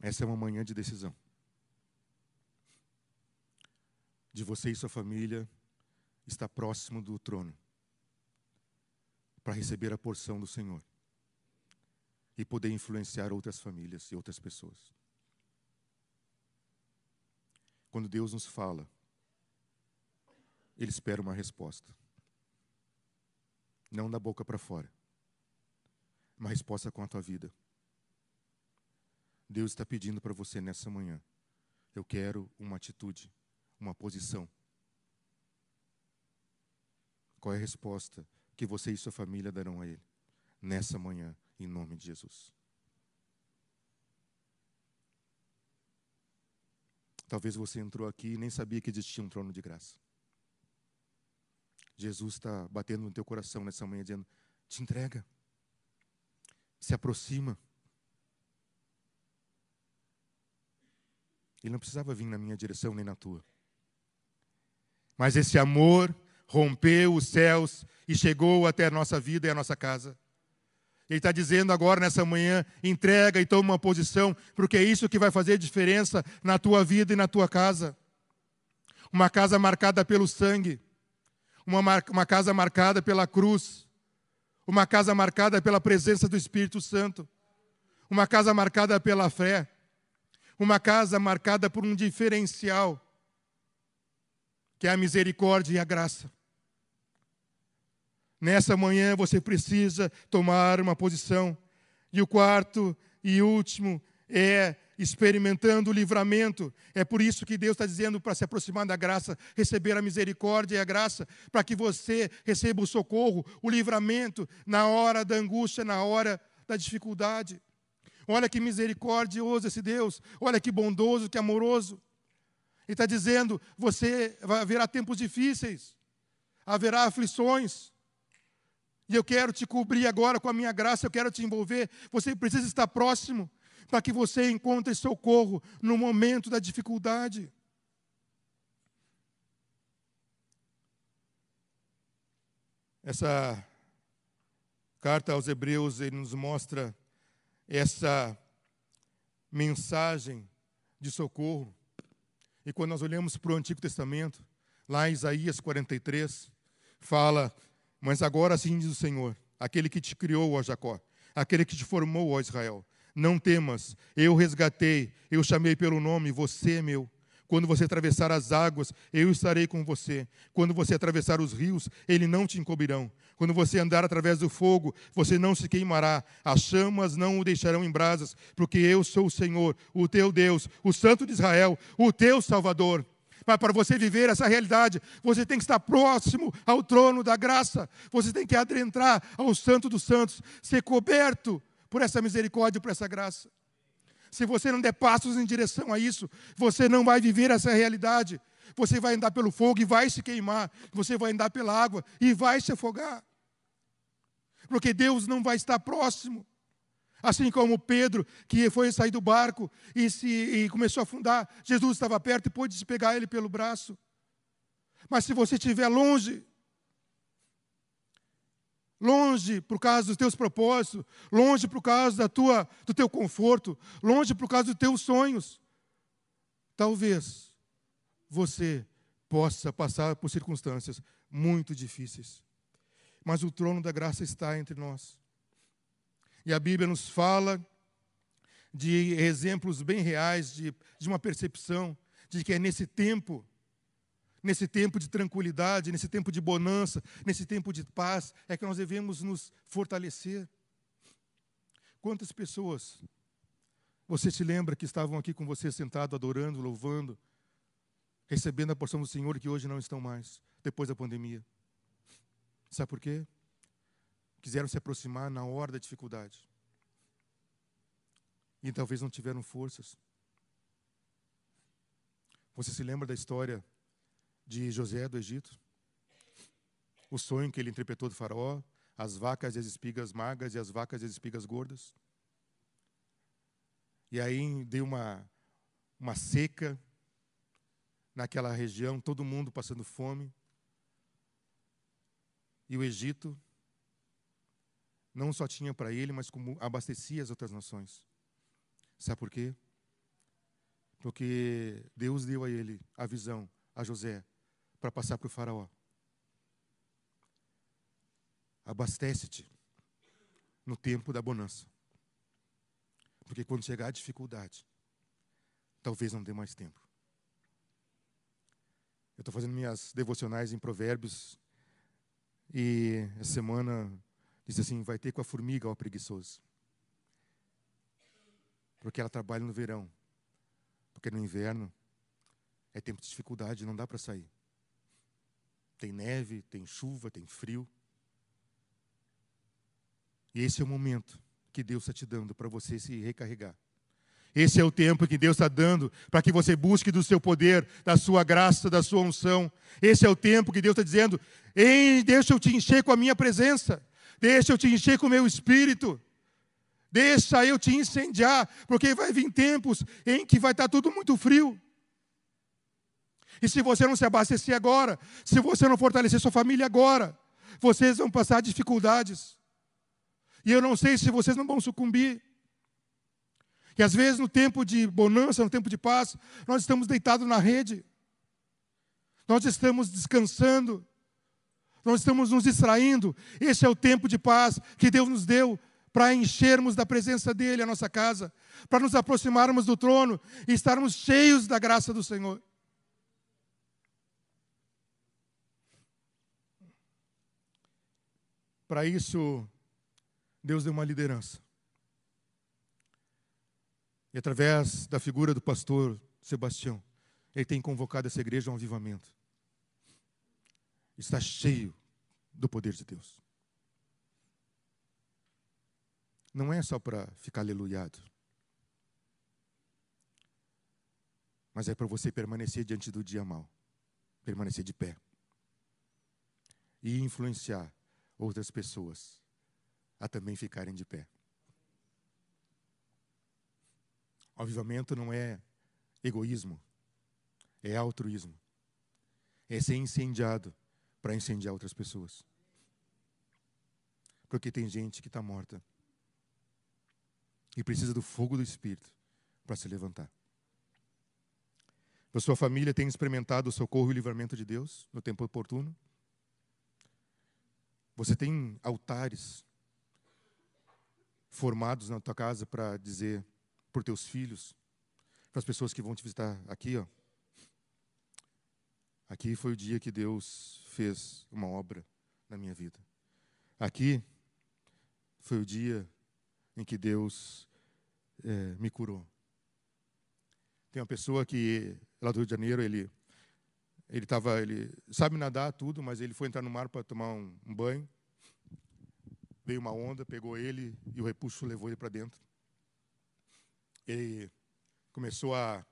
Essa é uma manhã de decisão. De você e sua família estar próximo do trono para receber a porção do Senhor e poder influenciar outras famílias e outras pessoas. Quando Deus nos fala, Ele espera uma resposta não da boca para fora. Uma resposta com a tua vida. Deus está pedindo para você nessa manhã. Eu quero uma atitude, uma posição. Qual é a resposta que você e sua família darão a Ele nessa manhã, em nome de Jesus? Talvez você entrou aqui e nem sabia que existia um trono de graça. Jesus está batendo no teu coração nessa manhã, dizendo: te entrega, se aproxima. Ele não precisava vir na minha direção nem na tua. Mas esse amor rompeu os céus e chegou até a nossa vida e a nossa casa. Ele está dizendo agora nessa manhã: entrega e toma uma posição, porque é isso que vai fazer diferença na tua vida e na tua casa. Uma casa marcada pelo sangue uma, uma casa marcada pela cruz, uma casa marcada pela presença do Espírito Santo, uma casa marcada pela fé, uma casa marcada por um diferencial, que é a misericórdia e a graça. Nessa manhã você precisa tomar uma posição. E o quarto e último é experimentando o livramento. É por isso que Deus está dizendo para se aproximar da graça, receber a misericórdia e a graça, para que você receba o socorro, o livramento na hora da angústia, na hora da dificuldade. Olha que misericordioso esse Deus, olha que bondoso, que amoroso. Ele está dizendo: você haverá tempos difíceis, haverá aflições. E eu quero te cobrir agora com a minha graça, eu quero te envolver. Você precisa estar próximo para que você encontre socorro no momento da dificuldade. Essa carta aos Hebreus ele nos mostra essa mensagem de socorro. E quando nós olhamos para o Antigo Testamento, lá em Isaías 43, fala: Mas agora assim diz o Senhor, aquele que te criou, ó Jacó, aquele que te formou, ó Israel, não temas, eu resgatei, eu chamei pelo nome, você é meu. Quando você atravessar as águas, eu estarei com você. Quando você atravessar os rios, eles não te encobrirão. Quando você andar através do fogo, você não se queimará. As chamas não o deixarão em brasas, porque eu sou o Senhor, o teu Deus, o Santo de Israel, o teu Salvador. Mas para você viver essa realidade, você tem que estar próximo ao trono da graça. Você tem que adentrar ao Santo dos Santos, ser coberto por essa misericórdia, por essa graça. Se você não der passos em direção a isso, você não vai viver essa realidade. Você vai andar pelo fogo e vai se queimar. Você vai andar pela água e vai se afogar. Porque Deus não vai estar próximo. Assim como Pedro, que foi sair do barco e, se, e começou a afundar, Jesus estava perto e pôde pegar ele pelo braço. Mas se você estiver longe, longe por causa dos teus propósitos, longe por causa da tua, do teu conforto, longe por causa dos teus sonhos. Talvez você possa passar por E a Bíblia nos fala de exemplos bem reais, de, de uma percepção de que é nesse tempo, nesse tempo de tranquilidade, nesse tempo de bonança, nesse tempo de paz, é que nós devemos nos fortalecer. Quantas pessoas você se lembra que estavam aqui com você sentado, adorando, louvando, recebendo a porção do Senhor que hoje não estão mais, depois da pandemia? Sabe por quê? Quiseram se aproximar na hora da dificuldade. E talvez não tiveram forças. Você se lembra da história de José do Egito? O sonho que ele interpretou do faraó, as vacas e as espigas magras e as vacas e as espigas gordas. E aí deu uma, uma seca naquela região, todo mundo passando fome. E o Egito não só tinha para ele, mas como abastecia as outras nações. Sabe por quê? Porque Deus deu a ele a visão, a José, para passar para o faraó. Abastece-te no tempo da bonança. Porque quando chegar a dificuldade, talvez não dê mais tempo. Eu estou fazendo minhas devocionais em Provérbios e essa semana disse assim: vai ter com a formiga, ó preguiçoso. Porque ela trabalha no verão. Porque no inverno é tempo de dificuldade, não dá para sair. Tem neve, tem chuva, tem frio. E esse é o momento que Deus está te dando para você se recarregar. Esse é o tempo que Deus está dando para que você busque do seu poder, da sua graça, da sua unção. Esse é o tempo que Deus está dizendo: Ei, deixa eu te encher com a minha presença, deixa eu te encher com o meu espírito, deixa eu te incendiar, porque vai vir tempos em que vai estar tudo muito frio. E se você não se abastecer agora, se você não fortalecer sua família agora, vocês vão passar dificuldades. E eu não sei se vocês não vão sucumbir. E às vezes, no tempo de bonança, no tempo de paz, nós estamos deitados na rede, nós estamos descansando, nós estamos nos distraindo. Esse é o tempo de paz que Deus nos deu para enchermos da presença dEle a nossa casa, para nos aproximarmos do trono e estarmos cheios da graça do Senhor. Para isso, Deus deu uma liderança. E através da figura do pastor Sebastião, ele tem convocado essa igreja a um avivamento. Está cheio do poder de Deus. Não é só para ficar aleluiado. Mas é para você permanecer diante do dia mal. Permanecer de pé. E influenciar outras pessoas a também ficarem de pé. O avivamento não é egoísmo, é altruísmo. É ser incendiado para incendiar outras pessoas. Porque tem gente que está morta e precisa do fogo do Espírito para se levantar. A sua família tem experimentado o socorro e o livramento de Deus no tempo oportuno? Você tem altares formados na tua casa para dizer por teus filhos, para as pessoas que vão te visitar aqui, ó. Aqui foi o dia que Deus fez uma obra na minha vida. Aqui foi o dia em que Deus é, me curou. Tem uma pessoa que lá do Rio de Janeiro ele ele tava ele sabe nadar tudo, mas ele foi entrar no mar para tomar um, um banho. Veio uma onda, pegou ele e o repuxo levou ele para dentro ele começou a,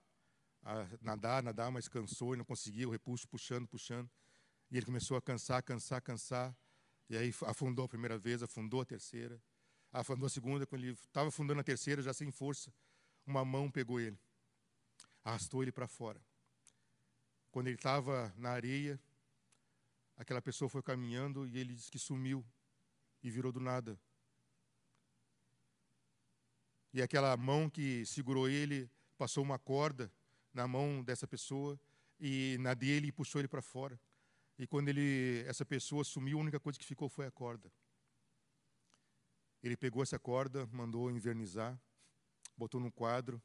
a, nadar, nadar, mas cansou e não conseguia, o repuxo puxando, puxando. E ele começou a cansar, cansar, cansar. E aí afundou a primeira vez, afundou a terceira, afundou a segunda. Quando ele estava afundando a terceira, já sem força, uma mão pegou ele, arrastou ele para fora. Quando ele estava na areia, aquela pessoa foi caminhando e ele disse que sumiu e virou do nada e aquela mão que segurou ele passou uma corda na mão dessa pessoa e na dele e puxou ele para fora. E quando ele, essa pessoa sumiu, a única coisa que ficou foi a corda. Ele pegou essa corda, mandou invernizar, botou num quadro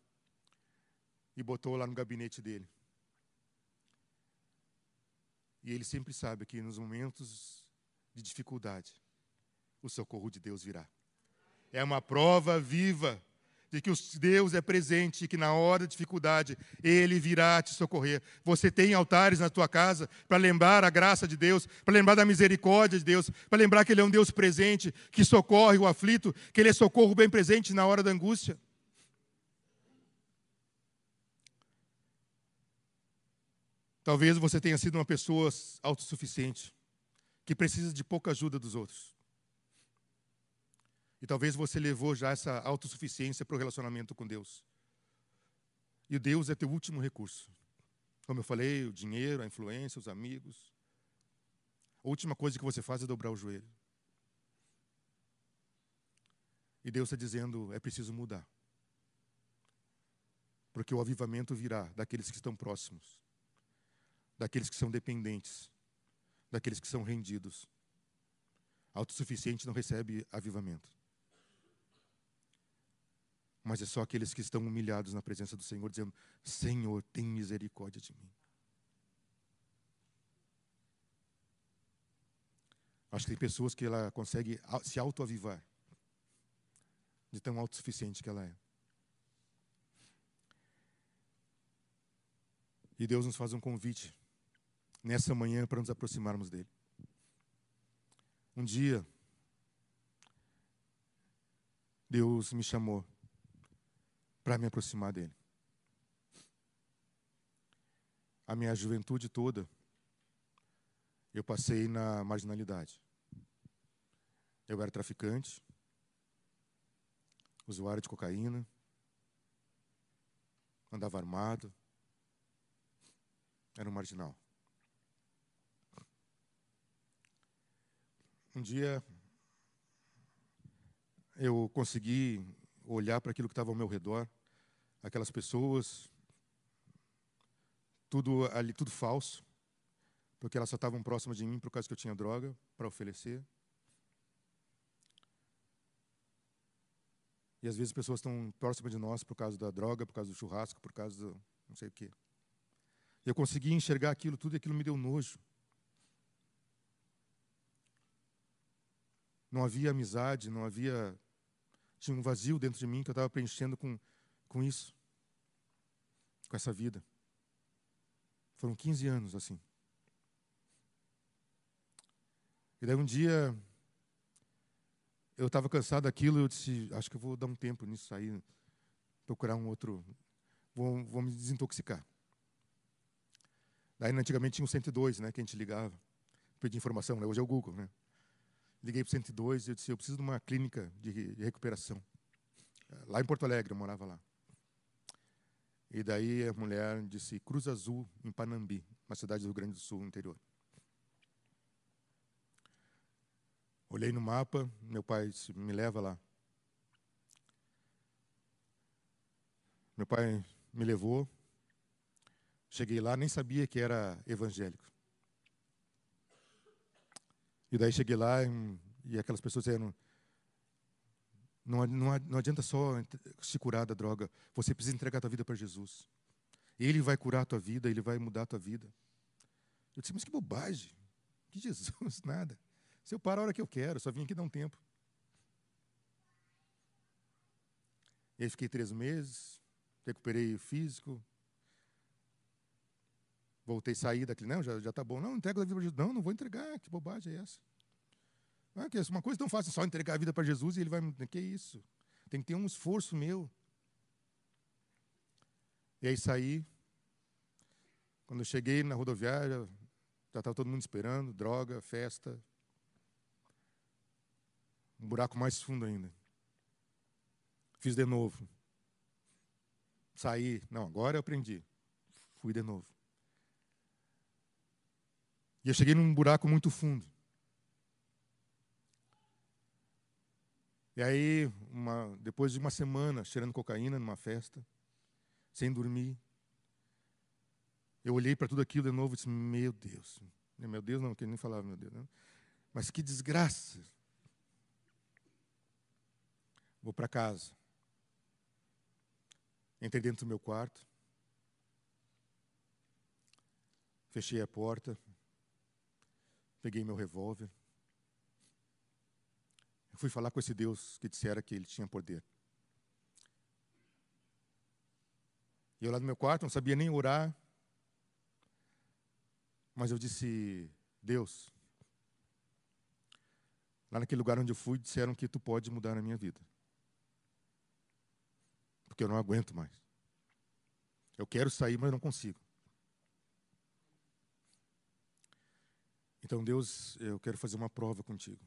e botou lá no gabinete dele. E ele sempre sabe que nos momentos de dificuldade, o socorro de Deus virá. É uma prova viva de que Deus é presente e que na hora da dificuldade Ele virá te socorrer. Você tem altares na tua casa para lembrar a graça de Deus, para lembrar da misericórdia de Deus, para lembrar que Ele é um Deus presente, que socorre o aflito, que Ele é socorro bem presente na hora da angústia. Talvez você tenha sido uma pessoa autossuficiente, que precisa de pouca ajuda dos outros. E talvez você levou já essa autossuficiência para o relacionamento com Deus. E Deus é teu último recurso. Como eu falei, o dinheiro, a influência, os amigos. A última coisa que você faz é dobrar o joelho. E Deus está dizendo: é preciso mudar. Porque o avivamento virá daqueles que estão próximos, daqueles que são dependentes, daqueles que são rendidos. Autossuficiente não recebe avivamento mas é só aqueles que estão humilhados na presença do Senhor, dizendo: Senhor, tem misericórdia de mim. Acho que tem pessoas que ela consegue se autoavivar, de tão autossuficiente que ela é. E Deus nos faz um convite nessa manhã para nos aproximarmos dele. Um dia, Deus me chamou para me aproximar dele. A minha juventude toda, eu passei na marginalidade. Eu era traficante, usuário de cocaína, andava armado, era um marginal. Um dia eu consegui olhar para aquilo que estava ao meu redor, aquelas pessoas, tudo ali, tudo falso, porque elas só estavam próximas de mim por causa que eu tinha droga para oferecer. E às vezes pessoas estão próximas de nós por causa da droga, por causa do churrasco, por causa do não sei o quê. E eu consegui enxergar aquilo tudo e aquilo me deu nojo. Não havia amizade, não havia tinha um vazio dentro de mim que eu estava preenchendo com, com isso, com essa vida. Foram 15 anos assim. E daí um dia eu estava cansado daquilo e eu disse, acho que eu vou dar um tempo nisso aí, procurar um outro, vou, vou me desintoxicar. Daí antigamente tinha o 102, né, que a gente ligava, pedir informação, né? hoje é o Google, né? Liguei para o 102 e eu disse, eu preciso de uma clínica de, de recuperação. Lá em Porto Alegre, eu morava lá. E daí a mulher disse, Cruz Azul, em Panambi, uma cidade do Rio Grande do Sul, interior. Olhei no mapa, meu pai disse, me leva lá. Meu pai me levou. Cheguei lá, nem sabia que era evangélico. E daí cheguei lá e, aquelas pessoas disseram: não, não, não adianta só se curar da droga, você precisa entregar a tua vida para Jesus. Ele vai curar a tua vida, ele vai mudar a tua vida. Eu disse: Mas que bobagem, que Jesus, [LAUGHS] nada. Se eu parar a hora que eu quero, só vim aqui dar um tempo. E aí fiquei três meses, recuperei o físico, Voltei a sair daquele, não, já está bom. Não, entrega a vida para Jesus. Não, não vou entregar, que bobagem é essa? Ah, que é uma coisa tão fácil, só entregar a vida para Jesus e ele vai. Que isso? Tem que ter um esforço meu. E aí saí. Quando eu cheguei na rodoviária, já estava todo mundo esperando, droga, festa. Um buraco mais fundo ainda. Fiz de novo. Saí. Não, agora eu aprendi. Fui de novo. E eu cheguei num buraco muito fundo. E aí, uma, depois de uma semana cheirando cocaína numa festa, sem dormir, eu olhei para tudo aquilo de novo e disse: Meu Deus. Meu Deus, não, que nem falava, meu Deus. Não. Mas que desgraça. Vou para casa. Entrei dentro do meu quarto. Fechei a porta. Peguei meu revólver. fui falar com esse Deus que dissera que ele tinha poder. E eu lá no meu quarto, não sabia nem orar. Mas eu disse, Deus, lá naquele lugar onde eu fui, disseram que tu pode mudar a minha vida. Porque eu não aguento mais. Eu quero sair, mas não consigo. Então, Deus, eu quero fazer uma prova contigo.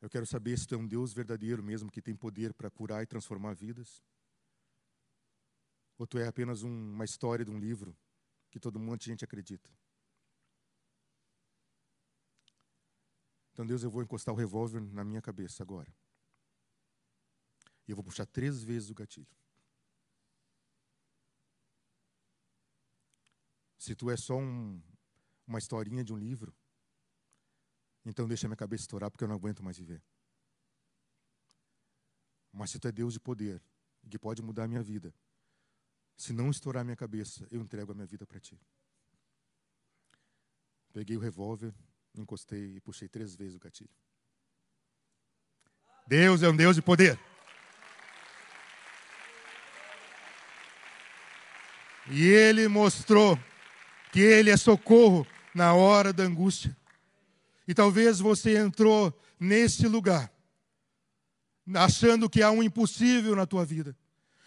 Eu quero saber se tu é um Deus verdadeiro mesmo, que tem poder para curar e transformar vidas. Ou tu é apenas um, uma história de um livro que todo mundo de gente acredita. Então, Deus, eu vou encostar o revólver na minha cabeça agora. E eu vou puxar três vezes o gatilho. Se tu é só um, uma historinha de um livro, então deixa minha cabeça estourar porque eu não aguento mais viver. Mas se tu é Deus de poder, que pode mudar a minha vida, se não estourar minha cabeça, eu entrego a minha vida para ti. Peguei o revólver, encostei e puxei três vezes o gatilho. Deus é um Deus de poder. E ele mostrou que Ele é socorro na hora da angústia. E talvez você entrou nesse lugar, achando que há um impossível na tua vida.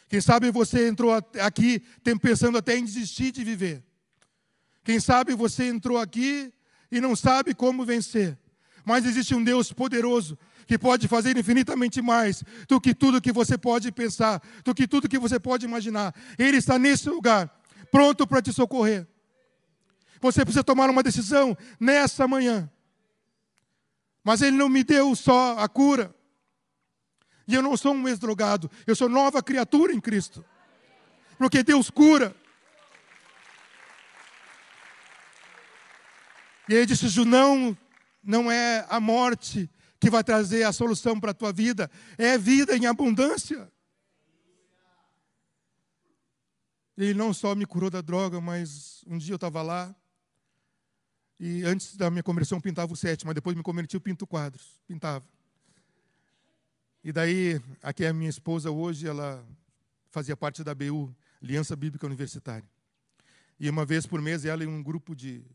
Quem sabe você entrou aqui pensando até em desistir de viver. Quem sabe você entrou aqui e não sabe como vencer. Mas existe um Deus poderoso que pode fazer infinitamente mais do que tudo que você pode pensar, do que tudo que você pode imaginar. Ele está nesse lugar, pronto para te socorrer. Você precisa tomar uma decisão nessa manhã. Mas Ele não me deu só a cura. E eu não sou um ex-drogado, eu sou nova criatura em Cristo. Porque Deus cura. E ele disse: Junão, não é a morte que vai trazer a solução para a tua vida, é vida em abundância. Ele não só me curou da droga, mas um dia eu estava lá, e antes da minha conversão eu pintava o sete, mas depois me converti eu pinto quadros, pintava. E daí, aqui é a minha esposa hoje, ela fazia parte da BU, Aliança Bíblica Universitária. E uma vez por mês ela e um grupo de,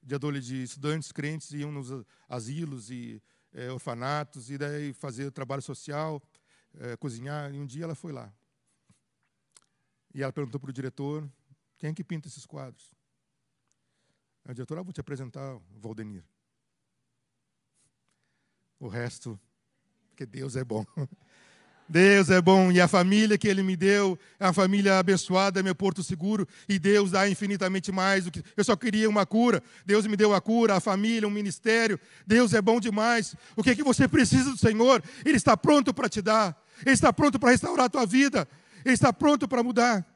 de, de estudantes crentes iam nos asilos e é, orfanatos, e daí fazer trabalho social, é, cozinhar, e um dia ela foi lá. E ela perguntou para o diretor, quem é que pinta esses quadros? A diretora, ah, vou te apresentar o Valdenir. O resto, porque Deus é bom. [LAUGHS] Deus é bom e a família que Ele me deu, é a família abençoada, é meu porto seguro e Deus dá infinitamente mais do que eu só queria uma cura. Deus me deu a cura, a família, um ministério. Deus é bom demais. O que é que você precisa do Senhor? Ele está pronto para te dar. Ele está pronto para restaurar a tua vida. Ele está pronto para mudar.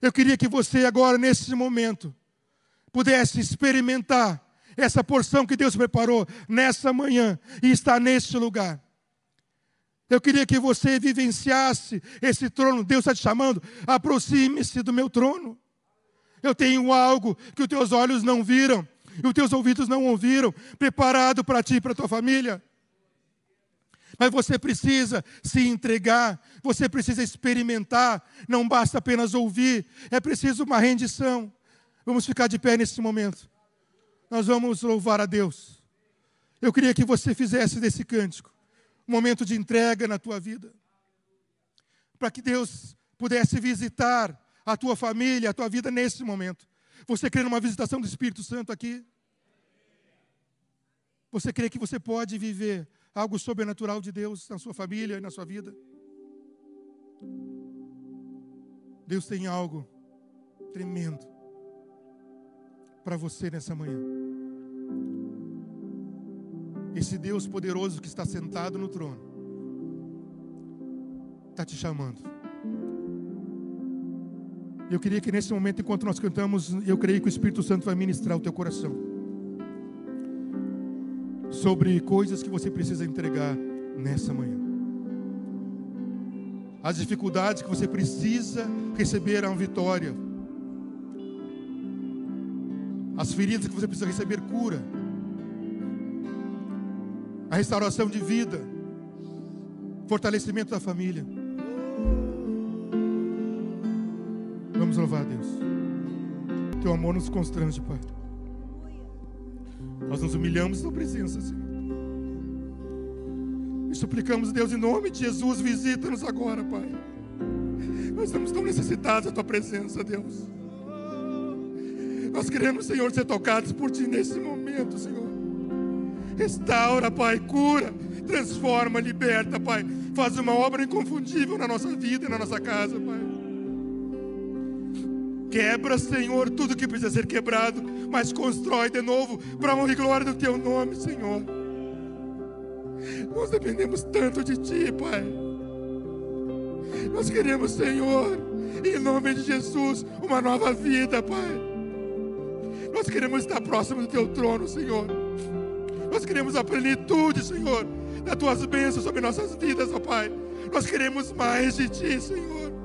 Eu queria que você agora nesse momento pudesse experimentar essa porção que Deus preparou nessa manhã e está neste lugar. Eu queria que você vivenciasse esse trono. Deus está te chamando. Aproxime-se do meu trono. Eu tenho algo que os teus olhos não viram e os teus ouvidos não ouviram, preparado para ti e para a tua família. Mas você precisa se entregar, você precisa experimentar, não basta apenas ouvir, é preciso uma rendição. Vamos ficar de pé nesse momento. Nós vamos louvar a Deus. Eu queria que você fizesse desse cântico um momento de entrega na tua vida. Para que Deus pudesse visitar a tua família, a tua vida nesse momento. Você crê numa visitação do Espírito Santo aqui? Você crê que você pode viver algo sobrenatural de Deus na sua família e na sua vida? Deus tem algo tremendo para você nessa manhã. Esse Deus poderoso que está sentado no trono está te chamando. Eu queria que nesse momento, enquanto nós cantamos, eu creio que o Espírito Santo vai ministrar o teu coração. sobre coisas que você precisa entregar nessa manhã. As dificuldades que você precisa receber a vitória. As feridas que você precisa receber cura. A restauração de vida. Fortalecimento da família. Vamos louvar a Deus. Teu amor nos constrange, Pai. Nós nos humilhamos na presença, Senhor. E suplicamos, Deus, em nome de Jesus, visita-nos agora, Pai. Nós estamos tão necessitados da Tua presença, Deus. Nós queremos, Senhor, ser tocados por Ti nesse momento, Senhor. Restaura, Pai, cura, transforma, liberta, Pai. Faz uma obra inconfundível na nossa vida e na nossa casa, Pai. Quebra, Senhor, tudo que precisa ser quebrado, mas constrói de novo para a honra e glória do Teu nome, Senhor. Nós dependemos tanto de Ti, Pai. Nós queremos, Senhor, em nome de Jesus, uma nova vida, Pai. Nós queremos estar próximo do Teu trono, Senhor. Nós queremos a plenitude, Senhor, das Tuas bênçãos sobre nossas vidas, ó Pai. Nós queremos mais de Ti, Senhor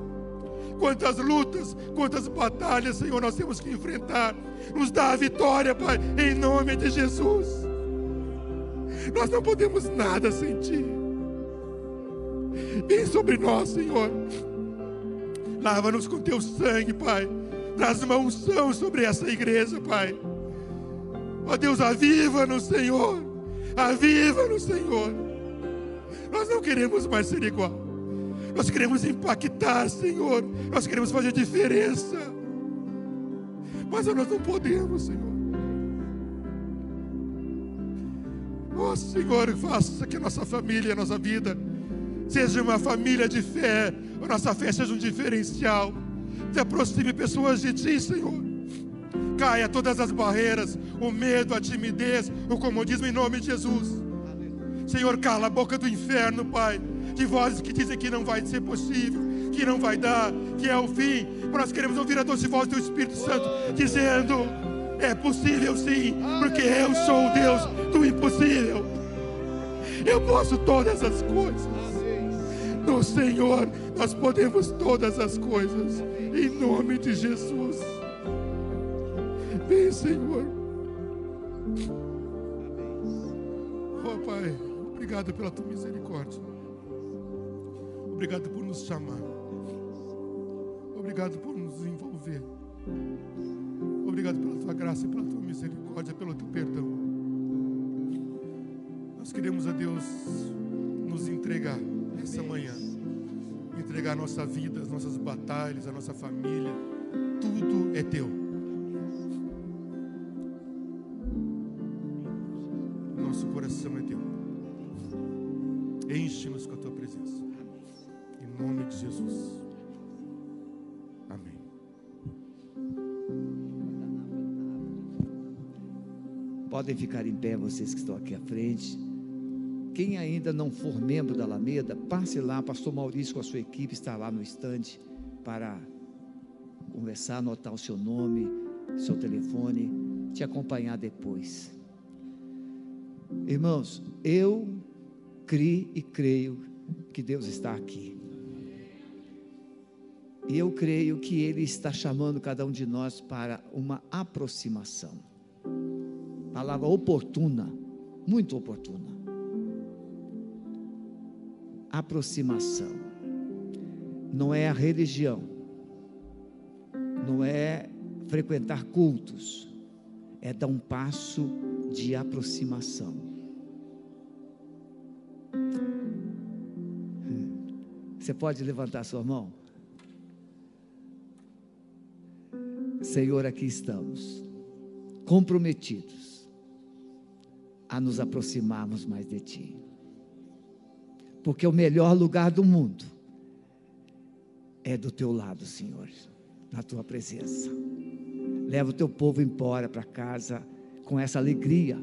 quantas lutas, quantas batalhas, Senhor, nós temos que enfrentar. Nos dá a vitória, Pai, em nome de Jesus. Nós não podemos nada sem Ti. Vem sobre nós, Senhor. Lava-nos com Teu sangue, Pai. Traz uma unção sobre essa igreja, Pai. Ó Deus, aviva-nos, Senhor. Aviva-nos, Senhor. Nós não queremos mais ser igual. Nós queremos impactar, Senhor. Nós queremos fazer diferença. Mas nós não podemos, Senhor. Oh, Senhor, faça que a nossa família, a nossa vida, seja uma família de fé. A nossa fé seja um diferencial. Se aproxime pessoas de Ti, Senhor. Caia todas as barreiras, o medo, a timidez, o comodismo em nome de Jesus. Senhor, cala a boca do inferno, Pai de vozes que dizem que não vai ser possível, que não vai dar, que é o fim. Nós queremos ouvir a doce voz do Espírito Santo dizendo: é possível sim, porque eu sou o Deus do impossível. Eu posso todas as coisas. No Senhor nós podemos todas as coisas. Em nome de Jesus. Vem, Senhor. Oh, Pai, obrigado pela tua misericórdia. Obrigado por nos chamar. Obrigado por nos envolver. Obrigado pela tua graça e pela tua misericórdia, pelo teu perdão. Nós queremos a Deus nos entregar essa manhã. Entregar a nossa vida, as nossas batalhas, a nossa família. Tudo é teu. Nosso coração é teu. Enche-nos com a tua presença nome de Jesus. Amém. Podem ficar em pé vocês que estão aqui à frente. Quem ainda não for membro da Alameda, passe lá, pastor Maurício com a sua equipe está lá no estande para conversar, anotar o seu nome, seu telefone, te acompanhar depois. Irmãos, eu criei e creio que Deus está aqui. E eu creio que Ele está chamando cada um de nós para uma aproximação. Palavra oportuna, muito oportuna. Aproximação. Não é a religião, não é frequentar cultos, é dar um passo de aproximação. Você pode levantar sua mão? Senhor, aqui estamos, comprometidos a nos aproximarmos mais de Ti, porque o melhor lugar do mundo é do Teu lado, Senhor, na Tua presença. Leva o Teu povo embora para casa com essa alegria,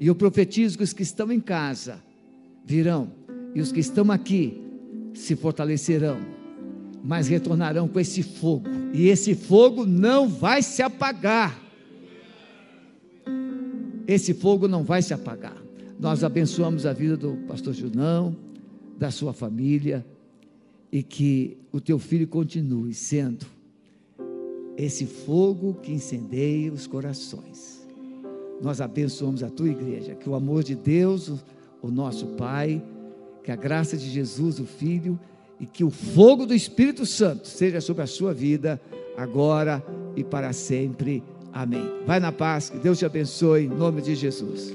e eu profetizo que os que estão em casa virão, e os que estão aqui se fortalecerão mas retornarão com esse fogo, e esse fogo não vai se apagar. Esse fogo não vai se apagar. Nós abençoamos a vida do pastor Junão, da sua família, e que o teu filho continue sendo esse fogo que incendeia os corações. Nós abençoamos a tua igreja, que o amor de Deus, o nosso Pai, que a graça de Jesus, o Filho, e que o fogo do Espírito Santo seja sobre a sua vida, agora e para sempre. Amém. Vai na paz, que Deus te abençoe, em nome de Jesus.